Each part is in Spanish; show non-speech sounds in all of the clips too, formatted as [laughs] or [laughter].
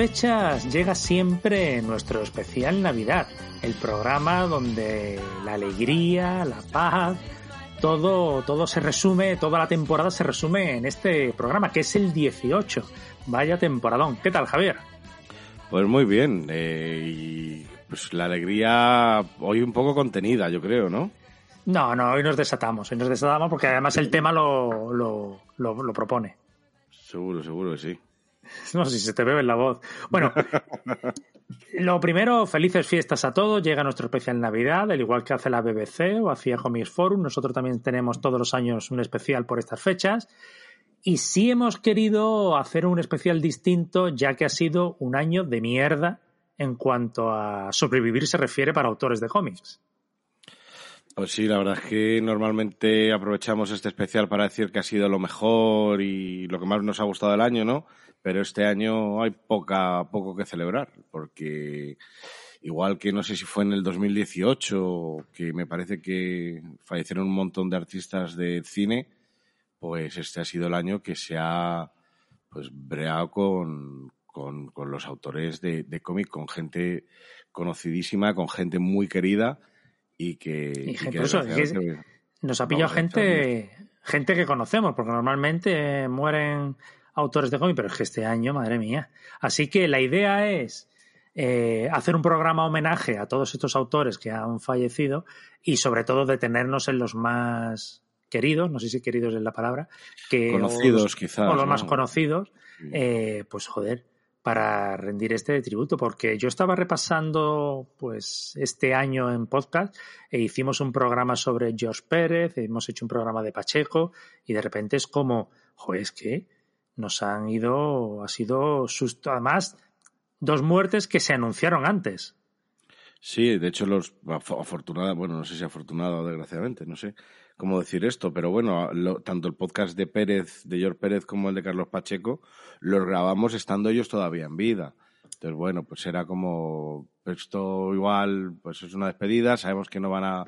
fechas llega siempre nuestro especial Navidad, el programa donde la alegría, la paz, todo, todo se resume, toda la temporada se resume en este programa, que es el 18. Vaya temporadón. ¿Qué tal, Javier? Pues muy bien. Eh, y pues la alegría hoy un poco contenida, yo creo, ¿no? No, no, hoy nos desatamos. Hoy nos desatamos porque además el tema lo, lo, lo propone. Seguro, seguro que sí. [laughs] No sé si se te bebe en la voz. Bueno, [laughs] lo primero, felices fiestas a todos. Llega nuestro especial Navidad, al igual que hace la BBC o hacía Comics Forum. Nosotros también tenemos todos los años un especial por estas fechas. Y sí hemos querido hacer un especial distinto, ya que ha sido un año de mierda en cuanto a sobrevivir se refiere para autores de cómics. Pues sí, la verdad es que normalmente aprovechamos este especial para decir que ha sido lo mejor y lo que más nos ha gustado del año, ¿no? Pero este año hay poca, poco que celebrar, porque igual que no sé si fue en el 2018, que me parece que fallecieron un montón de artistas de cine, pues este ha sido el año que se ha pues breado con, con, los autores de, de cómic, con gente conocidísima, con gente muy querida y que, nos ha pillado gente, gente que conocemos, porque normalmente mueren autores de cómic, pero es que este año, madre mía. Así que la idea es eh, hacer un programa homenaje a todos estos autores que han fallecido y sobre todo detenernos en los más queridos, no sé si queridos es la palabra, que conocidos quizás, o los más conocidos, eh, pues joder, para rendir este tributo, porque yo estaba repasando pues este año en podcast e hicimos un programa sobre George Pérez, hemos hecho un programa de Pacheco y de repente es como, joder, es que nos han ido, ha sido susto, además, dos muertes que se anunciaron antes. Sí, de hecho, los afortunados, bueno, no sé si afortunado o desgraciadamente, no sé cómo decir esto, pero bueno, tanto el podcast de Pérez, de George Pérez, como el de Carlos Pacheco, los grabamos estando ellos todavía en vida. Entonces, bueno, pues era como, esto igual, pues es una despedida, sabemos que no van a,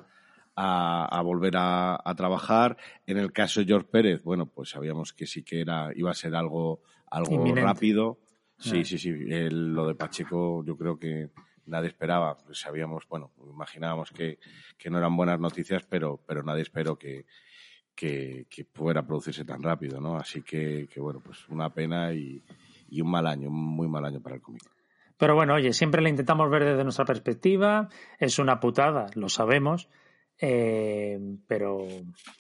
a, volver a, trabajar. En el caso de George Pérez, bueno, pues sabíamos que sí que era, iba a ser algo, algo rápido. Sí, ah. sí, sí. lo de Pacheco, yo creo que nadie esperaba, pues sabíamos, bueno, imaginábamos que, que, no eran buenas noticias, pero, pero nadie esperó que, que, que pudiera producirse tan rápido, ¿no? Así que, que bueno, pues una pena y, y, un mal año, un muy mal año para el cómic. Pero bueno, oye, siempre le intentamos ver desde nuestra perspectiva, es una putada, lo sabemos, eh, pero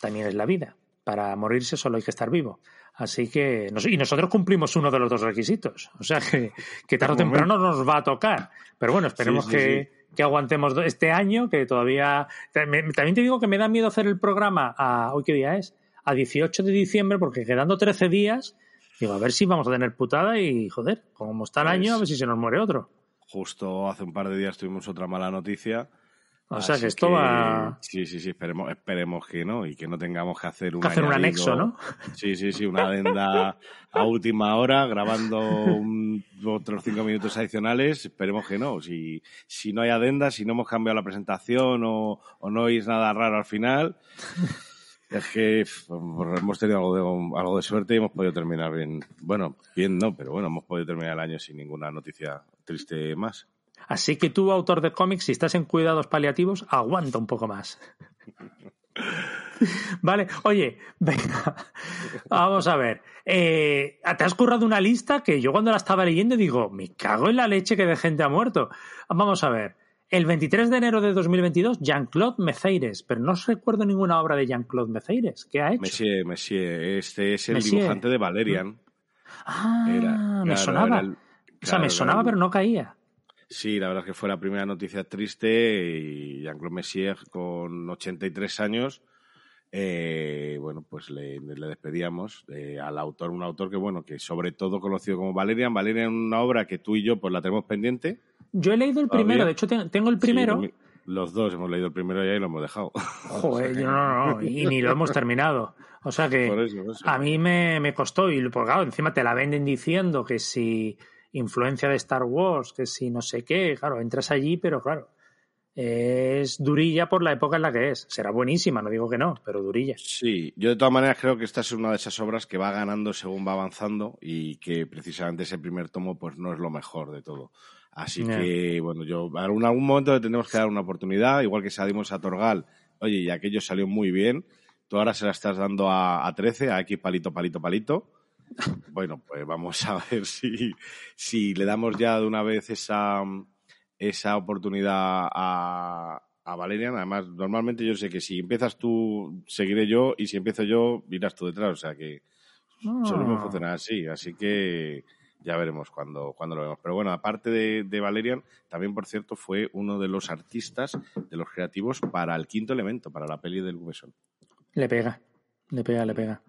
también es la vida. Para morirse solo hay que estar vivo. Así que, y nosotros cumplimos uno de los dos requisitos. O sea que, que tarde o temprano nos va a tocar. Pero bueno, esperemos que, que, aguantemos este año, que todavía. También te digo que me da miedo hacer el programa a. ¿Hoy qué día es? A 18 de diciembre, porque quedando 13 días, digo, a ver si vamos a tener putada y, joder, como está el pues año, a ver si se nos muere otro. Justo hace un par de días tuvimos otra mala noticia o sea que esto va. Sí, sí, sí, esperemos, esperemos que no y que no tengamos que hacer un. hacer un anexo, ¿no? [laughs] Sí, sí, sí, una adenda a última hora grabando otros cinco minutos adicionales. Esperemos que no. Si, si no hay adenda, si no hemos cambiado la presentación o, o no oís nada raro al final. [laughs] Es que hemos tenido algo de, algo de suerte y hemos podido terminar bien. Bueno, bien no, pero bueno, hemos podido terminar el año sin ninguna noticia triste más. Así que tú, autor de cómics, si estás en cuidados paliativos, aguanta un poco más. [laughs] Vale, oye, venga, vamos a ver. Eh, te has currado una lista que yo cuando la estaba leyendo digo, me cago en la leche que de gente ha muerto. Vamos a ver. El 23 de enero de 2022, Jean-Claude Meceires, pero no recuerdo ninguna obra de Jean-Claude Meceires. ¿Qué ha hecho? Messier, Messier, este es el dibujante de Valerian. Ah, me sonaba. o sea, me sonaba, pero no caía. Sí, la verdad es que fue la primera noticia triste y Jean-Claude Messier con 83 años, eh, bueno, pues le, despedíamos eh, al autor, un autor que, bueno, que sobre todo conocido como Valerian. Valerian una obra que tú y yo pues la tenemos pendiente. Yo he leído el primero, de hecho tengo el primero. los dos hemos leído el primero y ahí lo hemos dejado. [laughs] Joder, no, no, no, y ni lo hemos terminado. O sea que a mí me, me costó, y por claro, encima te la venden diciendo que si influencia de Star Wars, que si no sé qué, claro, entras allí, pero claro, es durilla por la época en la que es. Será buenísima, no digo que no, pero durilla. Sí, yo de todas maneras creo que esta es una de esas obras que va ganando según va avanzando y que precisamente ese primer tomo pues no es lo mejor de todo. Así que, bueno, yo en algún momento le tenemos que dar una oportunidad, igual que se a Torgal, oye, y aquello salió muy bien, tú ahora se la estás dando a, a 13, a aquí palito, palito, palito. Bueno, pues vamos a [laughs] ver si, si le damos ya de una vez esa, esa oportunidad a, a Valerian. Además, normalmente yo sé que si empiezas tú, seguiré yo, y si empiezo yo, irás tú detrás. O sea que solo ah. funciona así. Así que ya veremos cuando, cuando lo vemos. Pero bueno, aparte de, de, Valerian, también, por cierto, fue uno de los artistas, de los creativos para el quinto elemento, para la peli del Gubeson. Le pega, le pega, le pega.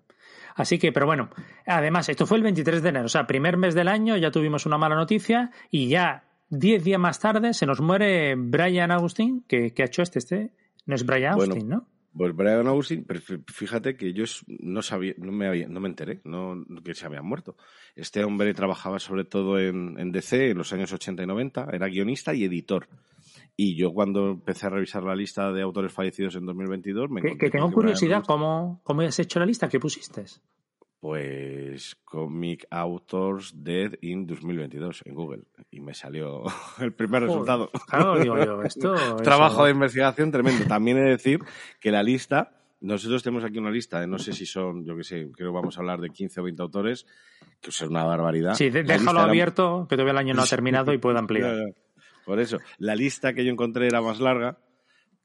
Así que, pero bueno, además, esto fue el 23 de enero, o sea, primer mes del año, ya tuvimos una mala noticia y ya diez días más tarde se nos muere Brian Austin, que, ha hecho este, este, no es Brian Austin, ¿no? Pues Brian Austin, pero fíjate que yo no sabía, no me, había, no me enteré no, que se había muerto. Este hombre trabajaba sobre todo en, en, DC en los años 80 y 90, era guionista y editor. Y yo cuando empecé a revisar la lista de autores fallecidos en 2022 me Que, que tengo curiosidad, ¿cómo, ¿cómo has hecho la lista? ¿Qué pusiste? Pues Comic Authors Dead in 2022 en Google. Y me salió [laughs] el primer resultado. Claro, digo yo, [laughs] esto. Trabajo de investigación tremendo. También he de decir que la lista. Nosotros tenemos aquí una lista de no sé si son, yo qué sé, creo que vamos a hablar de 15 o 20 autores, que es una barbaridad. Sí, déjalo abierto, que todavía el año no ha terminado y puedo [laughs] ampliar. Por eso, la lista que yo encontré era más larga,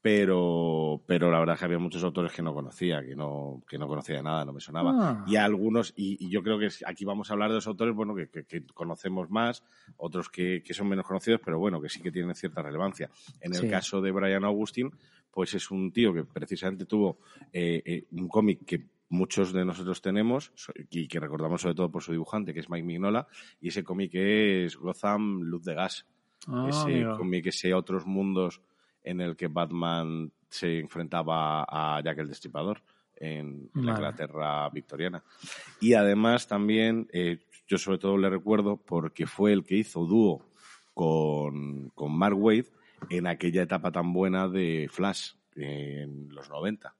pero, pero la verdad es que había muchos autores que no conocía, que no, que no conocía nada, no me sonaba. Ah. Y algunos, y, yo creo que aquí vamos a hablar de los autores, bueno, que, que, conocemos más, otros que, que, son menos conocidos, pero bueno, que sí que tienen cierta relevancia. En el caso de Brian Augustin, pues es un tío que precisamente tuvo eh, eh, un cómic que muchos de nosotros tenemos y que recordamos sobre todo por su dibujante, que es Mike Mignola, y ese cómic es Gotham Luz de Gas. Ah, ese cómic, ese Otros Mundos en el que Batman se enfrentaba a Jack el Destripador en, la Inglaterra victoriana. Y además también, eh, yo sobre todo le recuerdo porque fue el que hizo dúo con, con Mark Wade en aquella etapa tan buena de Flash en los 90.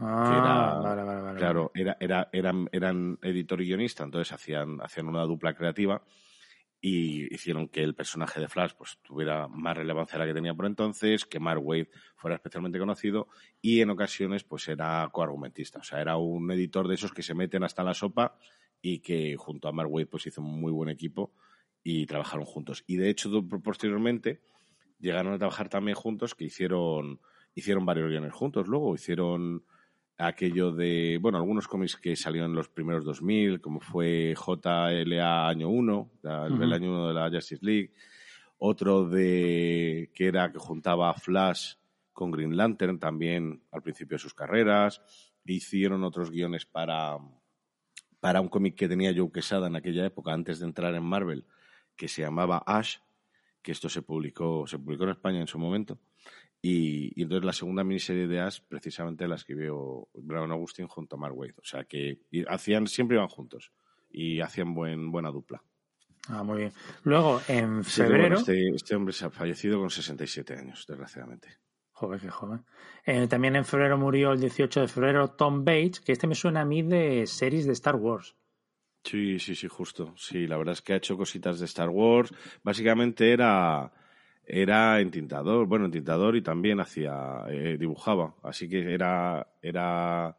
Ah, vale, vale, vale. Claro, era, era, eran, eran editor y guionista, entonces hacían, hacían una dupla creativa y hicieron que el personaje de Flash pues, tuviera más relevancia de la que tenía por entonces, que Mark Wade fuera especialmente conocido y en ocasiones pues era coargumentista, o sea, era un editor de esos que se meten hasta la sopa y que junto a Mark Wade pues hizo un muy buen equipo y trabajaron juntos. Y de hecho, posteriormente llegaron a trabajar también juntos, que hicieron, hicieron varios guiones juntos luego, hicieron aquello de, bueno, algunos cómics que salieron en los primeros 2000, como fue JLA año 1, el, año 1 de la Justice League, otro de que era que juntaba Flash con Green Lantern también al principio de sus carreras, hicieron otros guiones para, para un cómic que tenía Joe Quesada en aquella época, antes de entrar en Marvel, que se llamaba Ash, que esto se publicó, se publicó en España en su momento, y, entonces la segunda miniserie de Ash precisamente la escribió Brown Augustin junto a Mark Waid. O sea que hacían, siempre iban juntos y hacían buen, buena dupla. Ah, muy bien. Luego, en febrero. este, este, hombre se ha fallecido con 67 años, desgraciadamente. Joder, qué joven. Eh, también en febrero murió el 18 de febrero Tom Bates, que este me suena a mí de series de Star Wars. Sí, sí, sí, justo. Sí, la verdad es que ha hecho cositas de Star Wars. Básicamente era era entintador, bueno, entintador y también hacía, eh, dibujaba, así que era, era,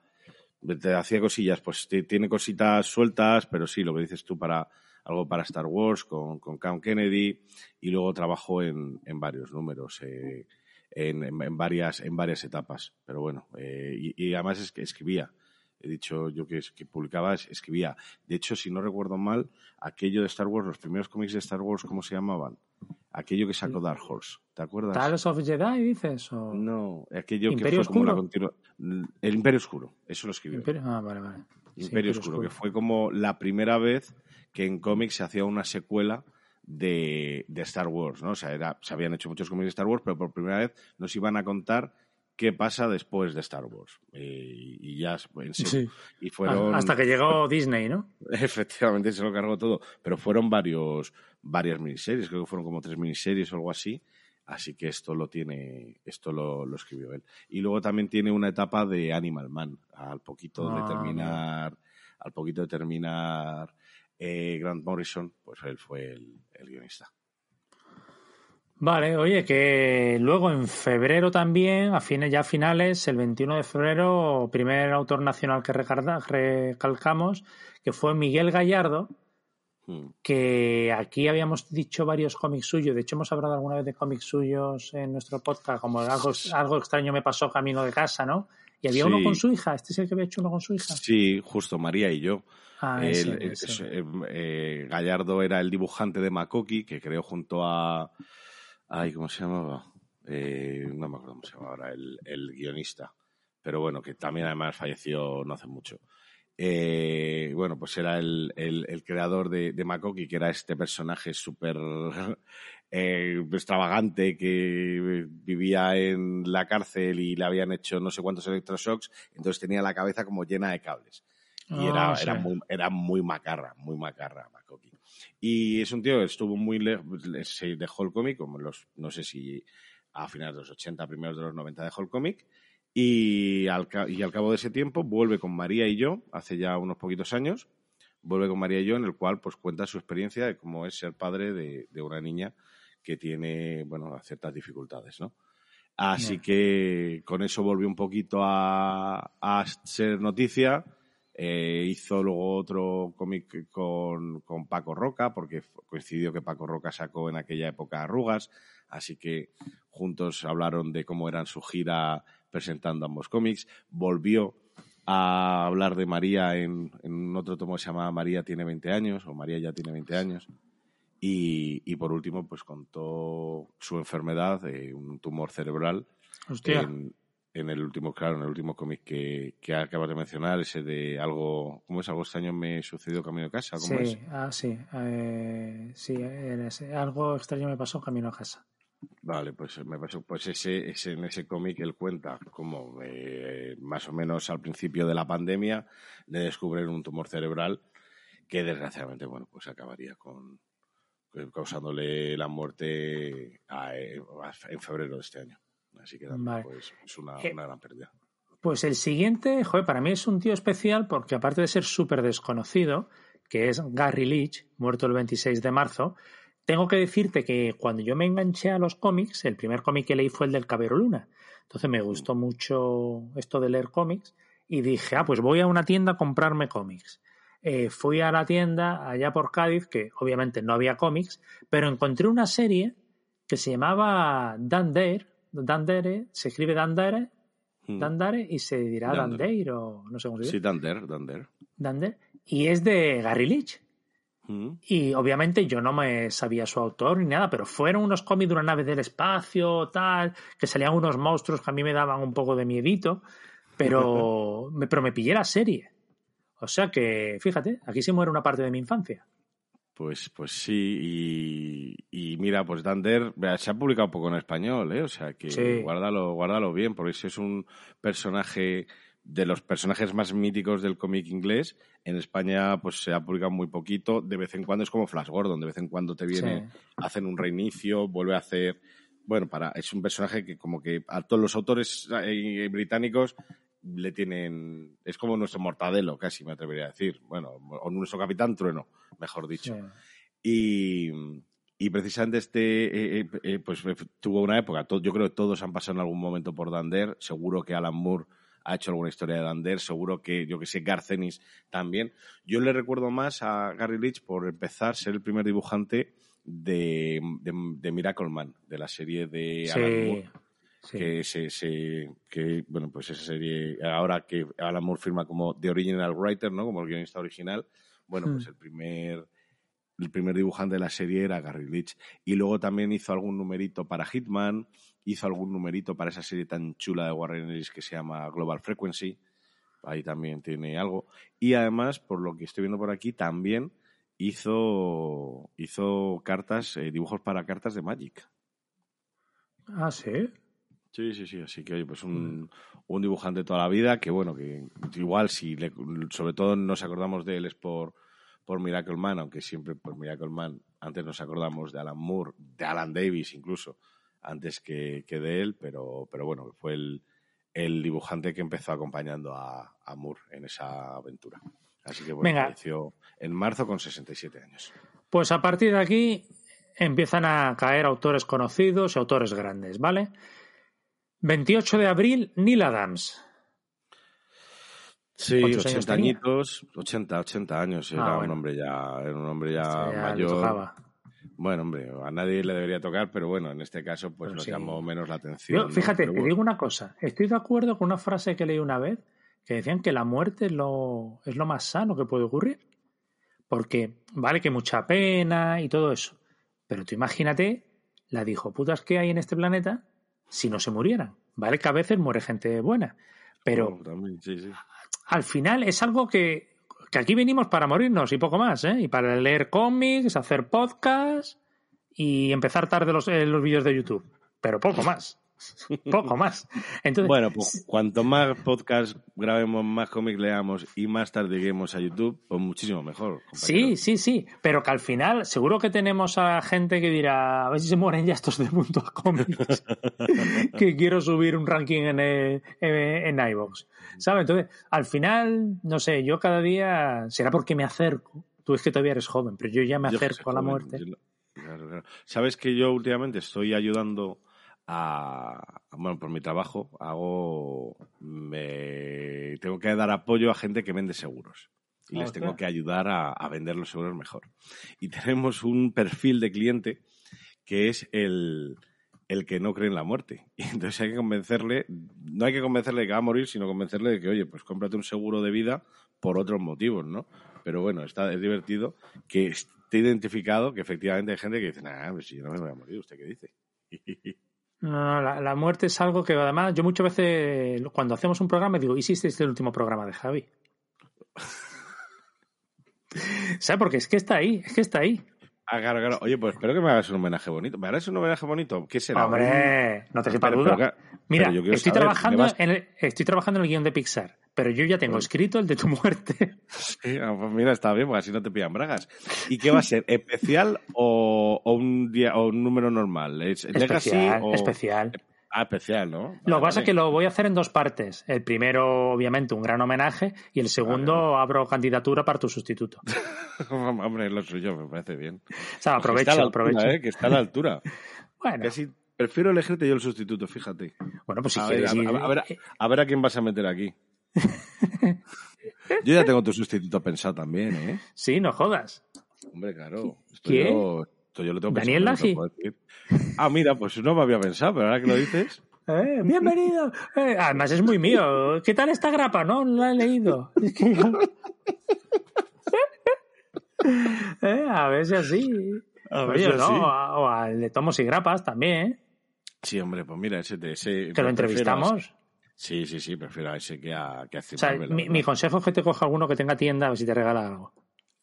te hacía cosillas, pues tiene cositas sueltas, pero sí, lo que dices tú para algo para Star Wars con, con Cam Kennedy y luego trabajó en, en varios números, eh, en, en, varias, en varias etapas, pero bueno, eh, y, y, además es que escribía. He dicho yo que, que publicaba, escribía. De hecho, si no recuerdo mal, aquello de Star Wars, los primeros cómics de Star Wars, ¿cómo se llamaban? Aquello que sacó Dark Horse, ¿te acuerdas? ¿Tales of Jedi dices? O... No, aquello que fue como la continua... El Imperio Oscuro, eso lo escribió. Ah, vale, vale. Imperio, Oscuro, que fue como la primera vez que en cómics se hacía una secuela de, de Star Wars, ¿no? O sea, era, se habían hecho muchos cómics de Star Wars, pero por primera vez nos iban a contar qué pasa después de Star Wars. Y ya, en serio. Y fueron... Hasta que llegó Disney, ¿no? [laughs] Efectivamente, se lo cargó todo. Pero fueron varios, varias miniseries, creo que fueron como tres miniseries o algo así, Así que esto lo tiene, esto lo, escribió él. Y luego también tiene una etapa de Animal Man, al poquito de ah, terminar, al poquito de terminar eh, Grant Morrison, pues él fue el, guionista. Vale, oye, que luego en febrero también, a fines ya finales, el 21 de febrero, primer autor nacional que recalcamos, que fue Miguel Gallardo, Hmm. que aquí habíamos dicho varios cómics suyos, de hecho hemos hablado alguna vez de cómics suyos en nuestro podcast, como algo, algo extraño me pasó camino de casa, ¿no? Y había uno con su hija, este es el que había hecho uno con su hija. Sí, justo, María y yo. Ah, eh, eh, Gallardo era el dibujante de Makoki, que creó junto a... Ay, ¿cómo se llamaba? Eh, no me acuerdo cómo se llamaba ahora, el, el guionista. Pero bueno, que también además falleció no hace mucho. Eh, bueno, pues era el, el, creador de, de, Makoki, que era este personaje súper [laughs] eh, extravagante que vivía en la cárcel y le habían hecho no sé cuántos electroshocks, entonces tenía la cabeza como llena de cables. Y era, ah, era, muy, era muy macarra, muy macarra Makoki. Y es un tío que estuvo muy lejos, se dejó el cómic, como los, no sé si a finales de los 80, primeros de los 90 dejó el cómic, y al, y al cabo de ese tiempo vuelve con María y yo, hace ya unos poquitos años, vuelve con María y yo, en el cual pues cuenta su experiencia de cómo es ser padre de, de una niña que tiene, bueno, ciertas dificultades, ¿no? Así que con eso volvió un poquito a, a ser noticia. Eh, hizo luego otro cómic con, con, Paco Roca, porque coincidió que Paco Roca sacó en aquella época Arrugas, así que juntos hablaron de cómo eran su gira presentando ambos cómics. Volvió a hablar de María en, en otro tomo que se llama María tiene 20 años, o María ya tiene 20 años. Y, y por último, pues contó su enfermedad, de un tumor cerebral. En, en, el último, claro, en el último cómic que, que, acabas de mencionar, ese de algo, ¿cómo es? Algo este año me sucedió camino a casa, ¿cómo sí, Ah, sí, eh, sí, algo extraño me pasó camino a casa. Vale, pues me pasó, pues ese, ese en ese cómic él cuenta como eh, más o menos al principio de la pandemia le descubren un tumor cerebral que desgraciadamente, bueno, pues acabaría con eh, causándole la muerte en febrero de este año. Así que pues, es una, una gran pérdida. Pues el siguiente, joder, para mí es un tío especial porque aparte de ser súper desconocido, que es Gary Leach, muerto el 26 de marzo, tengo que decirte que cuando yo me enganché a los cómics, el primer cómic que leí fue el del Cabero Luna. Entonces me gustó mucho esto de leer cómics y dije, ah, pues voy a una tienda a comprarme cómics. Eh, fui a la tienda allá por Cádiz, que obviamente no había cómics, pero encontré una serie que se llamaba Dandere, Dandere, se escribe Dandere, hmm. Dandare y se dirá Dandere o no sé cómo se dice. Sí, Dander, Dander. Dander. Y es de Gary Leach. Y obviamente yo no me sabía su autor ni nada, pero fueron unos cómics de una nave del espacio, tal, que salían unos monstruos que a mí me daban un poco de miedito, pero, [laughs] me, pero me pillé la serie. O sea que, fíjate, aquí se muere una parte de mi infancia. Pues, pues sí, y, mira, pues Dander se ha publicado un poco en español, ¿eh? O sea que guárdalo, guárdalo bien, porque ese es un personaje de los personajes más míticos del cómic inglés. En España, pues se ha publicado muy poquito. De vez en cuando es como Flash Gordon, de vez en cuando te viene, hacen un reinicio, vuelve a hacer. Bueno, para, es un personaje que como que a todos los autores eh, británicos le tienen. Es como nuestro mortadelo, casi me atrevería a decir. Bueno, o nuestro capitán trueno, mejor dicho. Y, y precisamente este, eh, eh, pues tuvo una época, yo creo que todos han pasado en algún momento por Dander, seguro que Alan Moore ha hecho alguna historia de Dander, seguro que, yo que sé, Garcenis también. Yo le recuerdo más a Gary Leach por empezar ser el primer dibujante de, de, Miracle Man, de la serie de Alan Moore. Que, se, se, que, bueno, pues esa serie, ahora que Alan Moore firma como The Original Writer, ¿no? Como el guionista original, bueno, pues hmm. el primer, el primer dibujante de la serie era Gary Leach. Y luego también hizo algún numerito para Hitman, hizo algún numerito para esa serie tan chula de Warren Ellis que se llama Global Frequency. Ahí también tiene algo. Y además, por lo que estoy viendo por aquí, también hizo, hizo cartas, eh, dibujos para cartas de Magic. Ah, sí. Sí, sí, sí. Así que, oye, pues un, un dibujante toda la vida que, bueno, que igual si sobre todo nos acordamos de él es por, por Miracle Man, aunque siempre por Miracle Man antes nos acordamos de Alan Moore, de Alan Davis incluso, antes que, que de él, pero, pero bueno, fue el, el dibujante que empezó acompañando a, a Moore en esa aventura. Así que bueno, falleció en marzo con 67 años. Pues a partir de aquí empiezan a caer autores conocidos y autores grandes, ¿vale? 28 de abril, Neil Adams. Sí, ¿Cuántos 80 años tenía? añitos, 80, 80 años, era Ah, bueno. un hombre ya, era un hombre ya Ya le mayor. Bueno, hombre, a nadie le debería tocar, pero bueno, en este caso pues nos sí. llamó menos la atención. Yo, ¿no? fíjate, te digo una cosa. Estoy de acuerdo con una frase que leí una vez que decían que la muerte es lo, es lo más sano que puede ocurrir. Porque vale que mucha pena y todo eso. Pero tú imagínate la dijo putas que hay en este planeta si no se murieran. Vale que a veces muere gente buena. Pero bueno, también, sí, sí. al final es algo que, que aquí venimos para morirnos y poco más, ¿eh? Y para leer cómics, hacer podcasts y empezar tarde los, eh, los vídeos de YouTube. Pero poco más. Poco más. Entonces, Bueno, pues cuanto más podcast grabemos, más cómics leamos y más tarde lleguemos a YouTube, pues muchísimo mejor. sí, sí, sí. Pero que al final seguro que tenemos a gente que dirá, a ver si se mueren ya estos de mundo a cómics. que quiero subir un ranking en, eh, en, en iVoox. ¿Sabes? Entonces, al final, no sé, yo cada día, será porque me acerco. Tú es que todavía eres joven, pero yo ya me acerco a la joven, muerte. yo no- claro, claro. Sabes que yo últimamente estoy ayudando a, bueno, por mi trabajo, hago, me, tengo que dar apoyo a gente que vende seguros. Y les Ostras. tengo que ayudar a, a vender los seguros mejor. Y tenemos un perfil de cliente que es el, el que no cree en la muerte. [laughs] Y entonces hay que convencerle, no hay que convencerle de que va a morir, sino convencerle de que, oye, pues cómprate un seguro de vida por otros motivos, ¿no? Pero bueno, está, es divertido que esté identificado que efectivamente hay gente que dice, nah, pues si yo no me voy a morir, ¿usted qué dice? [laughs] No, no, la, la muerte es algo que además yo muchas veces cuando hacemos un programa digo, ¿y si este es el último programa de Javi? [laughs] ¿Sabes? Porque es que está ahí, es que está ahí. Ah, claro, claro. Oye, pues espero que me hagas un homenaje bonito. ¿Me harás un homenaje bonito? ¿Qué será? Hombre, no te quepa Pero- duda. pero, Mira, pero estoy saber, trabajando, ¿me vas- en el, estoy trabajando en el guion de Pixar, pero yo ya tengo escrito el de tu muerte. Sí, ah, pues mira, está bien, porque así no te pillan bragas. ¿Y qué va a ser? ¿Especial o, o un día o un número normal? ¿Es Legacy especial, o- especial. Ah, especial, ¿no? Lo que Vale, pasa es que lo voy a hacer en dos partes. El primero, obviamente, un gran homenaje y el segundo abro candidatura para tu sustituto. [laughs] Hombre, lo suyo, me parece bien. O sea, aprovecho, altura, aprovecho. ¿eh? Que está a la altura. [laughs] Bueno, Casi prefiero elegirte yo el sustituto, fíjate. bueno, pues si a, ver, quieres ir- a- a ver, a ver a quién vas a meter aquí. Yo ya tengo tu sustituto pensado también, ¿eh? Sí, no jodas. Hombre, claro. Esto ¿Quién? Yo, esto yo lo tengo ¿Daniel Laji? Ah, mira, pues no me había pensado, pero ahora que lo dices. [laughs] Eh, bienvenido. Eh, además es muy mío. ¿Qué tal esta grapa? No, no la he leído. Es [laughs] que- Eh, a ver si así. A ver Oye, si no, así. o al de tomos y grapas también. Sí, hombre, pues mira, ese. ese Que lo entrevistamos. Sí, sí, sí, prefiero a ese que a, que a O sea, Zimbabue, la mi, consejo es que te coja alguno que tenga tienda a ver si te regala algo.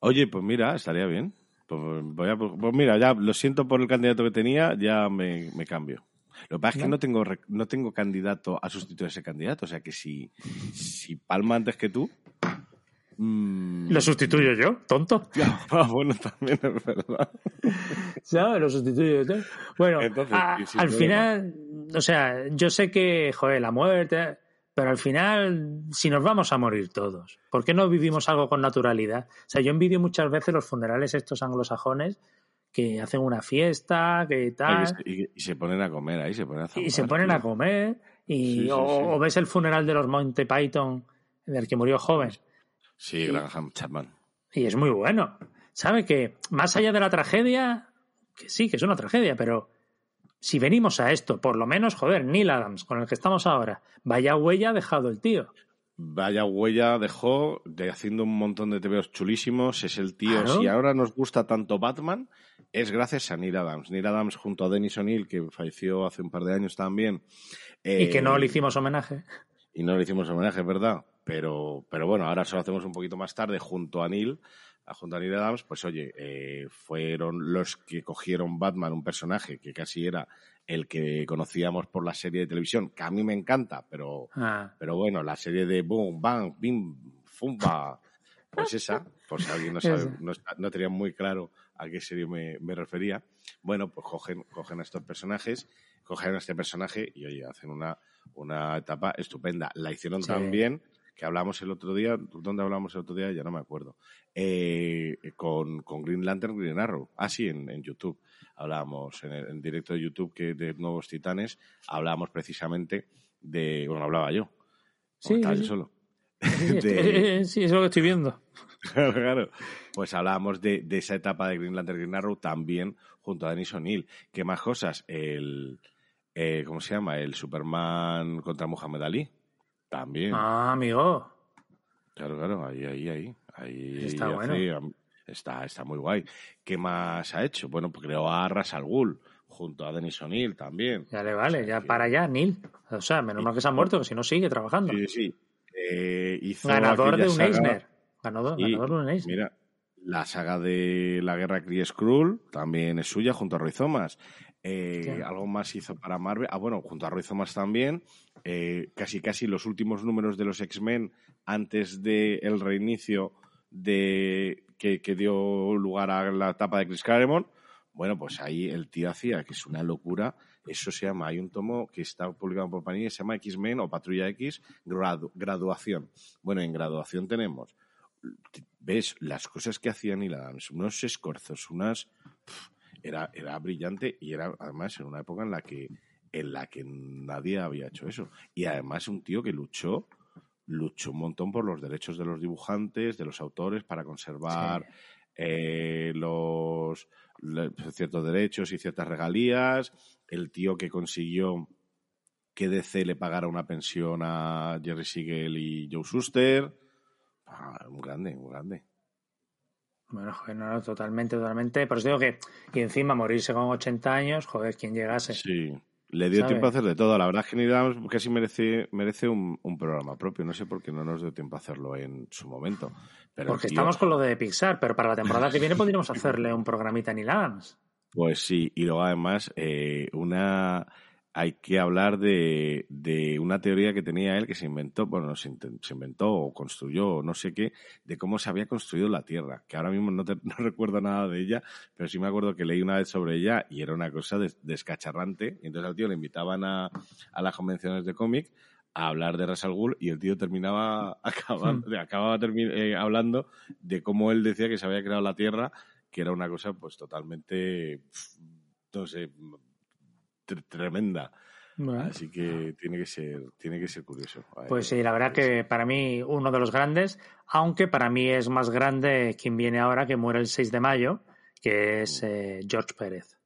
Oye, pues mira, estaría bien. Pues, voy a- pues mira, ya lo siento por el candidato que tenía, ya me, me cambio. Lo que pasa es que no tengo, no tengo candidato a sustituir a ese candidato. O sea que si, si palma antes que tú. Mm, Lo sustituyo yo, tonto. [laughs] ah, bueno, también es verdad. [laughs] ¿Sabes? Lo sustituyo yo. Bueno, Entonces, a- al final, o sea, yo sé que, joder, la muerte, pero al final, si nos vamos a morir todos, ¿por qué no vivimos algo con naturalidad? O sea, yo envidio muchas veces los funerales estos anglosajones que hacen una fiesta, que tal. Y, y- y se ponen a comer ahí, se ponen a y se zambar, ponen tío. a comer y Sí, sí, o, sí. o ves el funeral de los Monty Python del que murió joven Sí, Graham Chapman. y es muy bueno sabe que más allá de la tragedia que sí que es una tragedia pero si venimos a esto por lo menos joder Neil Adams con el que estamos ahora vaya huella ha dejado el tío Vaya huella dejó de haciendo un montón de TVOs chulísimos. Es el tío. Claro. Si ahora nos gusta tanto Batman, es gracias a Neil Adams. Neil Adams junto a Dennis O'Neill, que falleció hace un par de años también. y que eh, no le hicimos homenaje y no le hicimos homenaje, ¿verdad? Pero, pero bueno, ahora se lo hacemos un poquito más tarde junto a Neil, a- junto a Neil Adams, pues oye, eh, fueron los que cogieron Batman, un personaje que casi era el que conocíamos por la serie de televisión, que a mí me encanta, pero, Ah, pero bueno, la serie de Boom, Bang, Bim, Fumba, pues [laughs] esa, por si alguien no, sabe, no, no tenía muy claro a qué serie me, me refería. Bueno, pues cogen, cogen a estos personajes cogen a este personaje y, oye, hacen una, una etapa estupenda. La hicieron Sí. tan bien que hablamos el otro día, ¿dónde hablamos el otro día? Ya no me acuerdo. Eh, con, con Green Lantern, Green Arrow. Ah, sí, en, en YouTube. Hablábamos en, el, en directo de YouTube que de Nuevos Titanes, hablábamos precisamente de, bueno, hablaba yo. Sí, estaba sí, yo solo. Sí, [laughs] De- [laughs] sí, es lo que estoy viendo. Claro, [laughs] claro. Pues hablábamos de, de esa etapa de Green Lantern Green Arrow también junto a Denis O'Neill. ¿Qué más cosas? El, eh, ¿cómo se llama? El Superman contra Muhammad Ali. También. Ah, amigo. Claro, claro, ahí, ahí, ahí. ahí Está bueno. está, está muy guay. ¿Qué más ha hecho? Bueno, pues creó a Ras Al Ghul junto a Denis O'Neill también. Ya le vale, O sea ya que- para allá, Neil. O sea, menos mal que se ha muerto, [laughs] que si no sigue trabajando. Sí, sí. Eh, hizo Ganador de un saga- Eisner. Ganador, ganador de un Eisner. Mira, la saga de la guerra Kree Skrull también es suya junto a Roy Thomas. Eh, algo más hizo para Marvel. Ah, bueno, junto a Roy Thomas también. Eh, casi casi los últimos números de los X-Men antes del reinicio de que, dio lugar a la etapa de Chris Claremont. Bueno, pues ahí el tío hacía, que es una locura. Eso se llama, hay un tomo que está publicado por Panini, se llama X-Men o Patrulla X, gradu- graduación. Bueno, en graduación tenemos ves las cosas que hacía Neil Adams, unos escorzos, unas era, era brillante y era además en una época en la que en la que nadie había hecho eso. Y además un tío que luchó luchó un montón por los derechos de los dibujantes, de los autores, para conservar eh, los ciertos derechos y ciertas regalías. El tío que consiguió que DC le pagara una pensión a Jerry Siegel y Joe Shuster. Ah, un grande, un grande. Bueno, joder, no, no, totalmente, totalmente. Por eso digo que, y encima morirse con 80 años, joder, quien llegase. Sí. Le dio tiempo a hacer de todo. La verdad es que Neil Adams casi merece, merece un, un programa propio. No sé por qué no nos dio tiempo a hacerlo en su momento. Pero Porque tío, estamos con lo de Pixar, pero para la temporada que viene podríamos hacerle un programita a Neil Adams. Pues sí, y luego además eh, una hay que hablar de, de una teoría que tenía él que se inventó, bueno, se, se inventó o construyó o no sé qué, de cómo se había construido la Tierra, que ahora mismo no, te- [laughs] no recuerdo nada de ella, pero sí me acuerdo que leí una vez sobre ella y era una cosa des- descacharrante. Y entonces al tío le invitaban a, a las convenciones de cómic a hablar de Ras Al Ghul y el tío terminaba [laughs] acabando, acababa termi- eh, hablando de cómo él decía que se había creado la Tierra, que era una cosa pues totalmente, no sé, tremenda. Bueno, Así que tiene que ser, tiene que ser curioso. Ver, Pues sí, la verdad que para mí uno de los grandes, aunque para mí es más grande quien viene ahora, que muere el 6 de mayo, que es eh, George Pérez.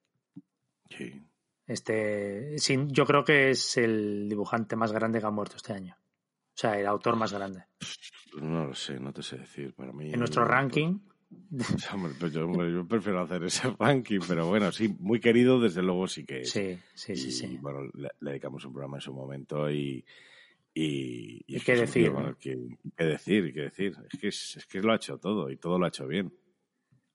Sí. Este, sin, yo creo que es el dibujante más grande que ha muerto este año. O sea, el autor más grande. No lo sé, no te sé decir. Para mí, En nuestro ranking, [laughs] pues, hombre, pues yo, prefiero hacer ese [laughs] ranking, pero bueno, sí, muy querido, desde luego sí que es. sí, sí, sí, Y, sí. bueno, le, le dedicamos un programa en su momento y. Y, qué decir, qué decir, qué decir. Es que, es, es que lo ha hecho todo y todo lo ha hecho bien.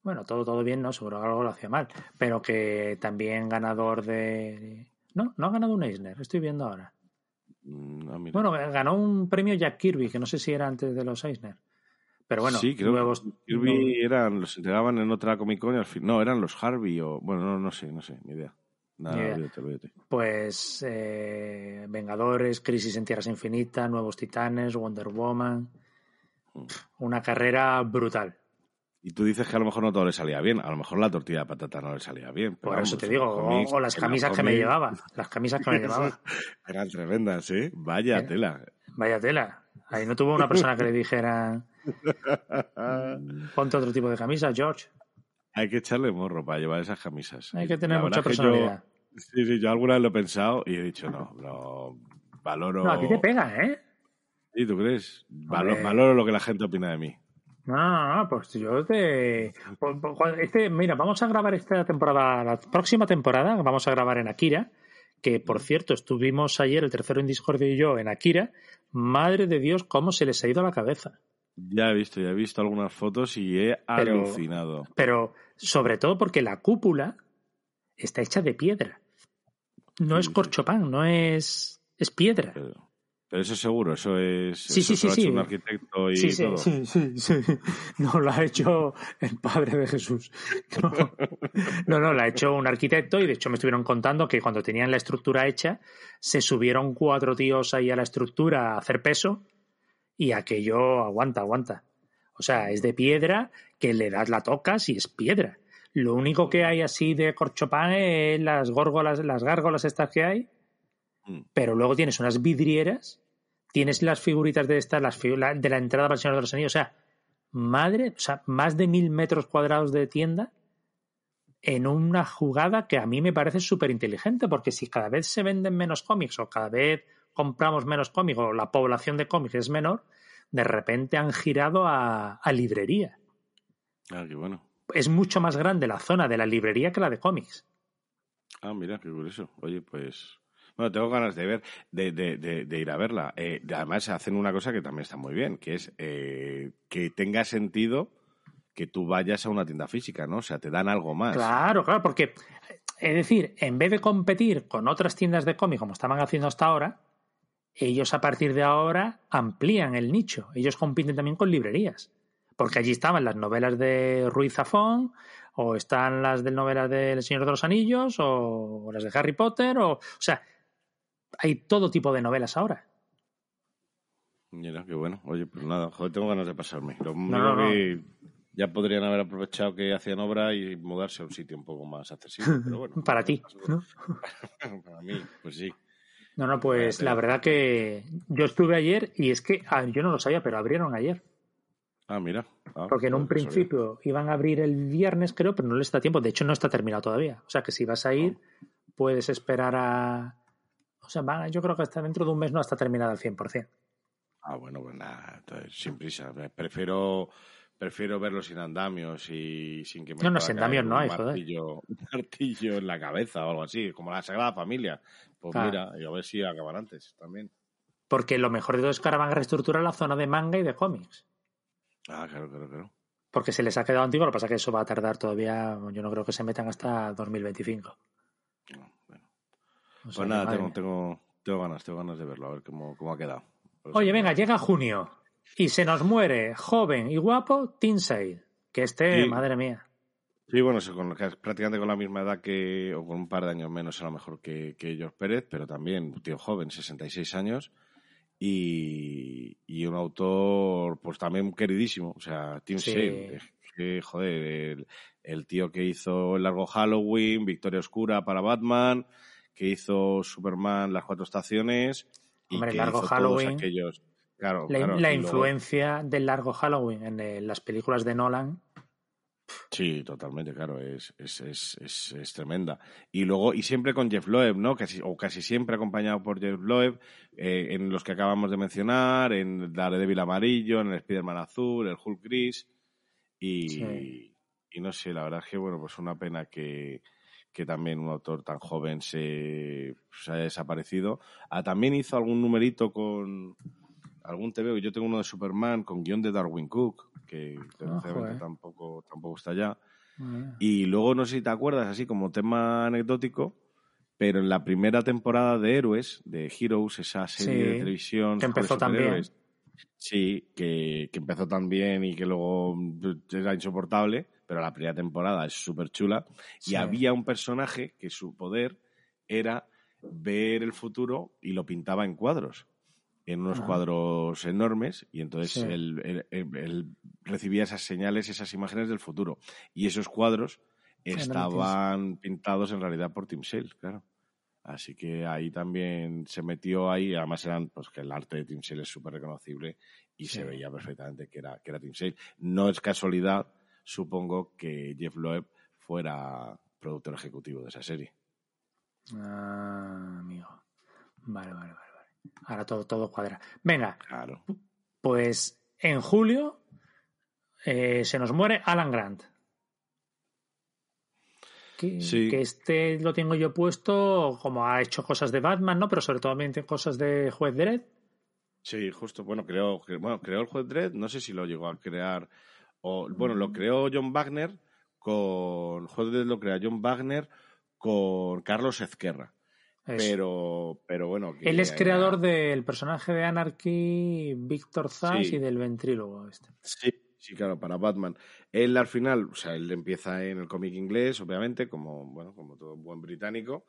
Bueno, todo, todo bien, ¿no? Seguro que algo lo hacía mal. Pero que también ganador de. No, no ha ganado un Eisner, estoy viendo ahora. Mm, ah. Bueno, ganó un premio Jack Kirby, que no sé si era antes de los Eisner. Pero bueno, sí, creo nuevos. que Kirby eran, los entregaban en otra Comic Con y al fin. No, eran los Harvey o. Bueno, no, no sé, no sé, ni idea. Nada, Ni idea. olvídate, olvídate. Pues eh, Vengadores, Crisis en Tierras Infinitas, Nuevos Titanes, Wonder Woman. Mm. Una carrera brutal. Y tú dices que a lo mejor no todo le salía bien. A lo mejor la tortilla de patata no le salía bien. pero Por eso vamos, te digo, o, las camisas que me llevaba. Las camisas que me [laughs] llevaba. Eran tremendas, ¿eh? Vaya Era- tela. Vaya tela. Ahí no tuvo una persona que le dijera, [laughs] ponte otro tipo de camisa, George. Hay que echarle morro para llevar esas camisas. Hay que tener La mucha personalidad. yo- sí, sí, yo alguna vez lo he pensado y he dicho, no, no, valoro... No, a ti te pega, ¿eh? ¿Y tú crees? Valoro lo que la gente opina de mí. No, pues yo te. pues, pues, Este, mira, vamos a grabar esta temporada, la próxima temporada, vamos a grabar en Akira, que por cierto, estuvimos ayer, el tercero en Discord y yo, en Akira. Madre de Dios, cómo se les ha ido la cabeza. Ya he visto, ya he visto algunas fotos y he Pero- alucinado. Pero sobre todo porque la cúpula está hecha de piedra. No Sí, es corchopán, no es. Es piedra. Pero, Pero eso seguro, eso es. Sí, sí, sí, lo ha sí. hecho un arquitecto y Sí, sí, todo. sí, sí, sí. [laughs] No lo ha hecho el padre de Jesús. [laughs] No. no, no, lo ha hecho un arquitecto y de hecho me estuvieron contando que cuando tenían la estructura hecha, se subieron cuatro tíos ahí a la estructura a hacer peso y aquello aguanta, aguanta. O sea, es de piedra que le das la tocas y es piedra. Lo único que hay así de corchopane es las górgolas, las gárgolas estas que hay, Mm. pero luego tienes unas vidrieras, tienes las figuritas de estas, las la- de la entrada para el Señor de los Anillos, o sea, madre, o sea, más de mil metros cuadrados de tienda en una jugada que a mí me parece súper inteligente, porque si cada vez se venden menos cómics o cada vez compramos menos cómics o la población de cómics es menor, de repente han girado a, a librería. Ah, qué bueno. Es mucho más grande la zona de la librería que la de cómics. Ah, mira, qué curioso. Oye, pues. Bueno, tengo ganas de ver, de, de, de, de ir a verla. Eh, además, hacen una cosa que también está muy bien, que es eh, que tenga sentido que tú vayas a una tienda física, ¿no? O sea, te dan algo más. Claro, claro, porque, es decir, en vez de competir con otras tiendas de cómic como estaban haciendo hasta ahora, ellos a partir de ahora amplían el nicho. Ellos compiten también con librerías. Porque allí estaban las novelas de Ruiz Zafón, o están las de novelas del Señor de los Anillos, o las de Harry Potter, o. O sea, hay todo tipo de novelas ahora. Mira, qué bueno. Oye, pues nada, joder, tengo ganas de pasarme. Lo único no, no. que ya podrían haber aprovechado que hacían obra y mudarse a un sitio un poco más accesible. Pero bueno, [laughs] Para ti, ¿no? [laughs] para mí, pues sí. No, no, pues la verdad que yo estuve ayer y es que ah, yo no lo sabía, pero abrieron ayer. Ah, mira. Ah, Porque en un joder, sabía. principio iban a abrir el viernes, creo, pero no les da tiempo. De hecho, no está terminado todavía. O sea que si vas a ir, puedes esperar a. O sea, yo creo que hasta dentro de un mes no está terminado al 100%. Ah, bueno, pues nada, entonces, sin prisa. Prefiero, prefiero verlo sin andamios y sin que me No, no, sin andamios no hay, joder. martillo, [laughs] un martillo en la cabeza o algo así, como la Sagrada Familia. Pues Claro. mira, y a ver si acaban antes también. Porque lo mejor de todo es que ahora van a reestructurar la zona de manga y de cómics. Ah, claro, claro, claro. Porque se les ha quedado antiguo, lo que pasa es que eso va a tardar todavía. Yo no creo que se metan hasta 2025. No, bueno. O sea Pues nada, tengo, tengo, tengo ganas, tengo ganas de verlo, a ver cómo, cómo ha quedado. Oye, venga, llega junio y se nos muere joven y guapo Tim Sale. Que este, Sí. madre mía. Sí, bueno, eso con, prácticamente con la misma edad que, o con un par de años menos a lo mejor que, que George Pérez, pero también un tío joven, 66 años, y, y un autor pues también queridísimo, o sea, Tim Sí. Sale, que, joder, el, el tío que hizo El Largo Halloween, Victoria Oscura para Batman, que hizo Superman Las Cuatro Estaciones, y Hombre, que Largo hizo Halloween. todos aquellos... Claro, La, claro, la luego- influencia del largo Halloween en eh, las películas de Nolan. Sí, totalmente, claro, es, es, es, es, es tremenda. Y luego, y siempre con Jeff Loeb, ¿no? Casi, o casi siempre acompañado por Jeff Loeb, eh, en los que acabamos de mencionar, en Daredevil Amarillo, en el Spider-Man Azul, el Hulk Gris, y, Sí. y no sé, la verdad es que, bueno, pues una pena que, que también un autor tan joven se, se haya desaparecido. Ah, también hizo algún numerito con algún TV, yo tengo uno de Superman con guion de Darwin Cook, que desgraciadamente joder. tampoco, tampoco está ya. Ah, Y luego, no sé si te acuerdas, así como tema anecdótico, pero en la primera temporada de Héroes, de Heroes, esa serie Sí, de televisión que empezó superhéroes, Sí, que, que empezó tan bien y que luego era insoportable, pero la primera temporada es súper chula. Sí. Y había un personaje que su poder era ver el futuro y lo pintaba en cuadros, en unos cuadros enormes, y entonces Sí. él, él- él- él recibía esas señales, esas imágenes del futuro. Y esos cuadros estaban pintados en realidad por Tim Sale, claro. Así que ahí también se metió ahí, además eran, pues que el arte de Tim Sale es súper reconocible y Sí. se veía perfectamente que era, que era Tim Sale. No es casualidad, supongo, que Jeff Loeb fuera productor ejecutivo de esa serie. Ah, amigo. Vale, vale, vale. Ahora todo, todo cuadra. Venga, Claro. pues en julio eh, se nos muere Alan Grant. Que, Sí. que este lo tengo yo puesto como ha hecho cosas de Batman, ¿no? Pero sobre todo también tiene cosas de Juez Dredd. Sí, justo. Bueno, creó, cre- bueno, creó el juez Dredd, no sé si lo llegó a crear. O, bueno, lo creó John Wagner con. Juez Dredd lo crea John Wagner con Carlos Ezquerra. Pero, pero bueno. Él es creador del personaje de Anarchy, Víctor Zas y del ventrílogo. Este. Sí, sí, claro, para Batman. Él al final, o sea, él empieza en el cómic inglés, obviamente, como, bueno, como todo buen británico.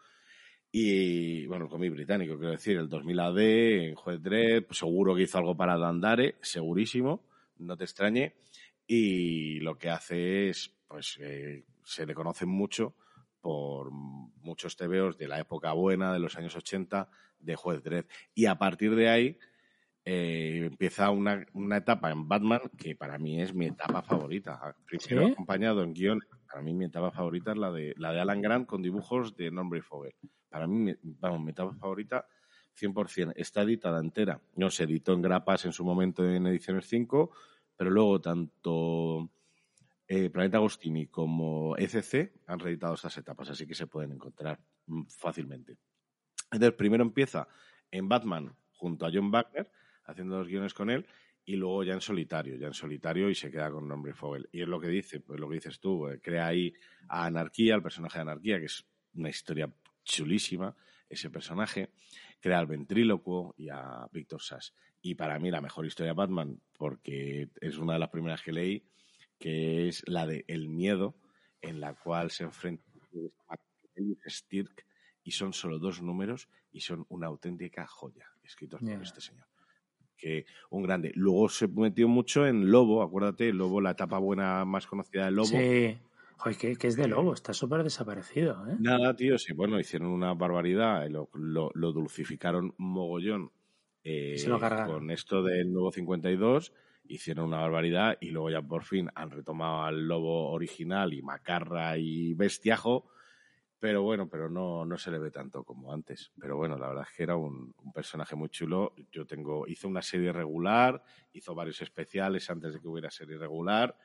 Y, bueno, el cómic británico, quiero decir, el 2000 AD, en Juez Dredd, pues seguro que hizo algo para Dandare, segurísimo, no te extrañe. Y lo que hace es, pues, eh, se le conoce mucho por muchos tebeos de la época buena, de los años 80, de Juez Dredd. Y a partir de ahí eh, empieza una, una, etapa en Batman que para mí es mi etapa favorita. Primero acompañado en guion, para mí mi etapa favorita es la de, la de Alan Grant con dibujos de Norman Fogel. Para mí, vamos, mi etapa favorita 100%. Está editada entera. No se editó en grapas en su momento en ediciones 5, pero luego tanto eh, Planeta Agostini como ECC han reeditado estas etapas, así que se pueden encontrar mm, fácilmente. Entonces, primero empieza en Batman junto a John Wagner, haciendo los guiones con él, y luego ya en solitario, ya en solitario y se queda con nombre Fogel. Y es lo que dice, pues lo que dices tú, eh, crea ahí a Anarquía, el personaje de Anarquía, que es una historia chulísima, ese personaje, crea al ventrílocuo y a Víctor Sass. Y para mí la mejor historia de Batman, porque es una de las primeras que leí, que es la de El miedo, en la cual se enfrenta a Stirk y son solo dos números y son una auténtica joya escritos por este señor. Que un grande. Luego se metió mucho en Lobo, acuérdate, Lobo, la etapa buena más conocida de Lobo. Sí. Joder, que, es de Lobo, está súper desaparecido. ¿eh? Nada, tío, sí, bueno, hicieron una barbaridad, lo, lo, dulcificaron mogollón eh, con esto del nuevo 52 hicieron una barbaridad y luego ya por fin han retomado al lobo original y macarra y bestiajo, pero bueno, pero no, no se le ve tanto como antes. Pero bueno, la verdad es que era un, personaje muy chulo. Yo tengo, hizo una serie regular, hizo varios especiales antes de que hubiera serie regular,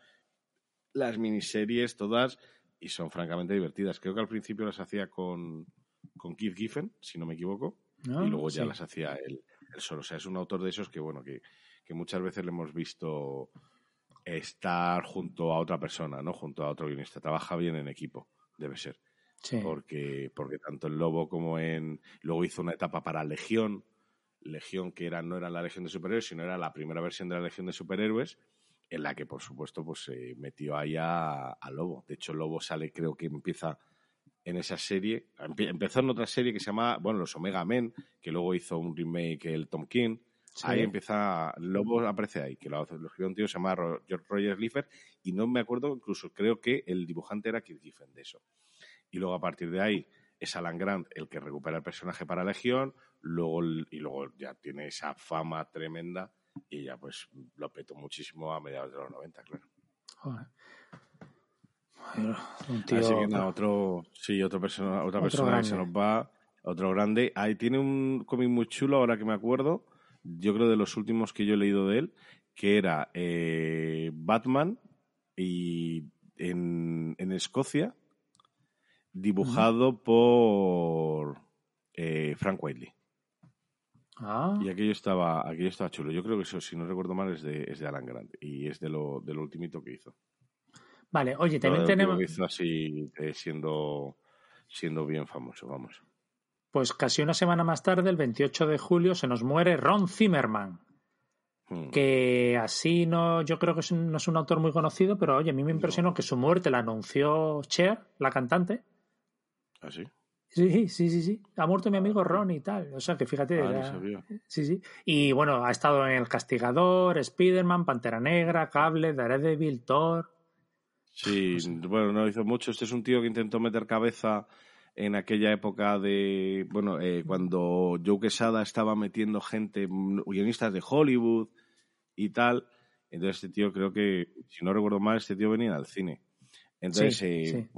las miniseries todas y son francamente divertidas. Creo que al principio las hacía con, con Keith Giffen, si no me equivoco, y ah, luego ya las hacía él, él, solo. O sea, es un autor de esos que, bueno, que, que muchas veces le hemos visto estar junto a otra persona, ¿no? Junto a otro guionista. Trabaja bien en equipo, debe ser. Porque, porque tanto en Lobo como en. Luego hizo una etapa para Legión. Legión que era, no era la Legión de Superhéroes, sino era la primera versión de la Legión de Superhéroes, en la que, por supuesto, pues se metió ahí a, Lobo. De hecho, Lobo sale, creo que empieza en esa serie. Empezó en otra serie que se llama, bueno, los Omega Men, que luego hizo un remake el Tom King. Ahí empieza, Lobo aparece ahí, que lo, escribió un tío que se llama George Rogers Liefer, y no me acuerdo, incluso creo que el dibujante era Keith Giffen de eso. Y luego a partir de ahí es Alan Grant el que recupera el personaje para Legión, luego, y luego ya tiene esa fama tremenda y ya pues lo petó muchísimo a mediados de los 90, claro. Joder. un tío... Así que otro, sí, otro persona, otra persona que se nos va, otro grande. Ahí tiene un cómic muy chulo, ahora que me acuerdo, yo creo de los últimos que yo he leído de él, que era eh, Batman y en, Escocia, dibujado por eh, Frank Whiteley. Ah. Y aquello estaba, aquello estaba chulo. Yo creo que eso, si no recuerdo mal, es de, es de Alan Grant y es de lo, de lo ultimito que hizo. Vale, oye, también tenemos. Que hizo así, eh, siendo, siendo bien famoso, vamos. Pues casi una semana más tarde, el 28 de julio, se nos muere Ron Zimmerman. Hmm. Que así no, yo creo que no es un autor muy conocido, pero oye, a mí me impresionó que su muerte la anunció Cher, la cantante. ¿Ah, sí? Sí, sí, sí, sí. Ha muerto mi amigo Ron y tal. O sea, que fíjate. Ah, sí, sí. Y bueno, ha estado en El Castigador, Spider-Man, Pantera Negra, Cable, Daredevil, Thor. Sí, bueno, no hizo mucho. Este es un tío que intentó meter cabeza en aquella época de, bueno, eh, cuando Joe Quesada estaba metiendo gente, guionistas de Hollywood y tal. Entonces este tío creo que, si no recuerdo mal, este tío venía al cine. Entonces, eh,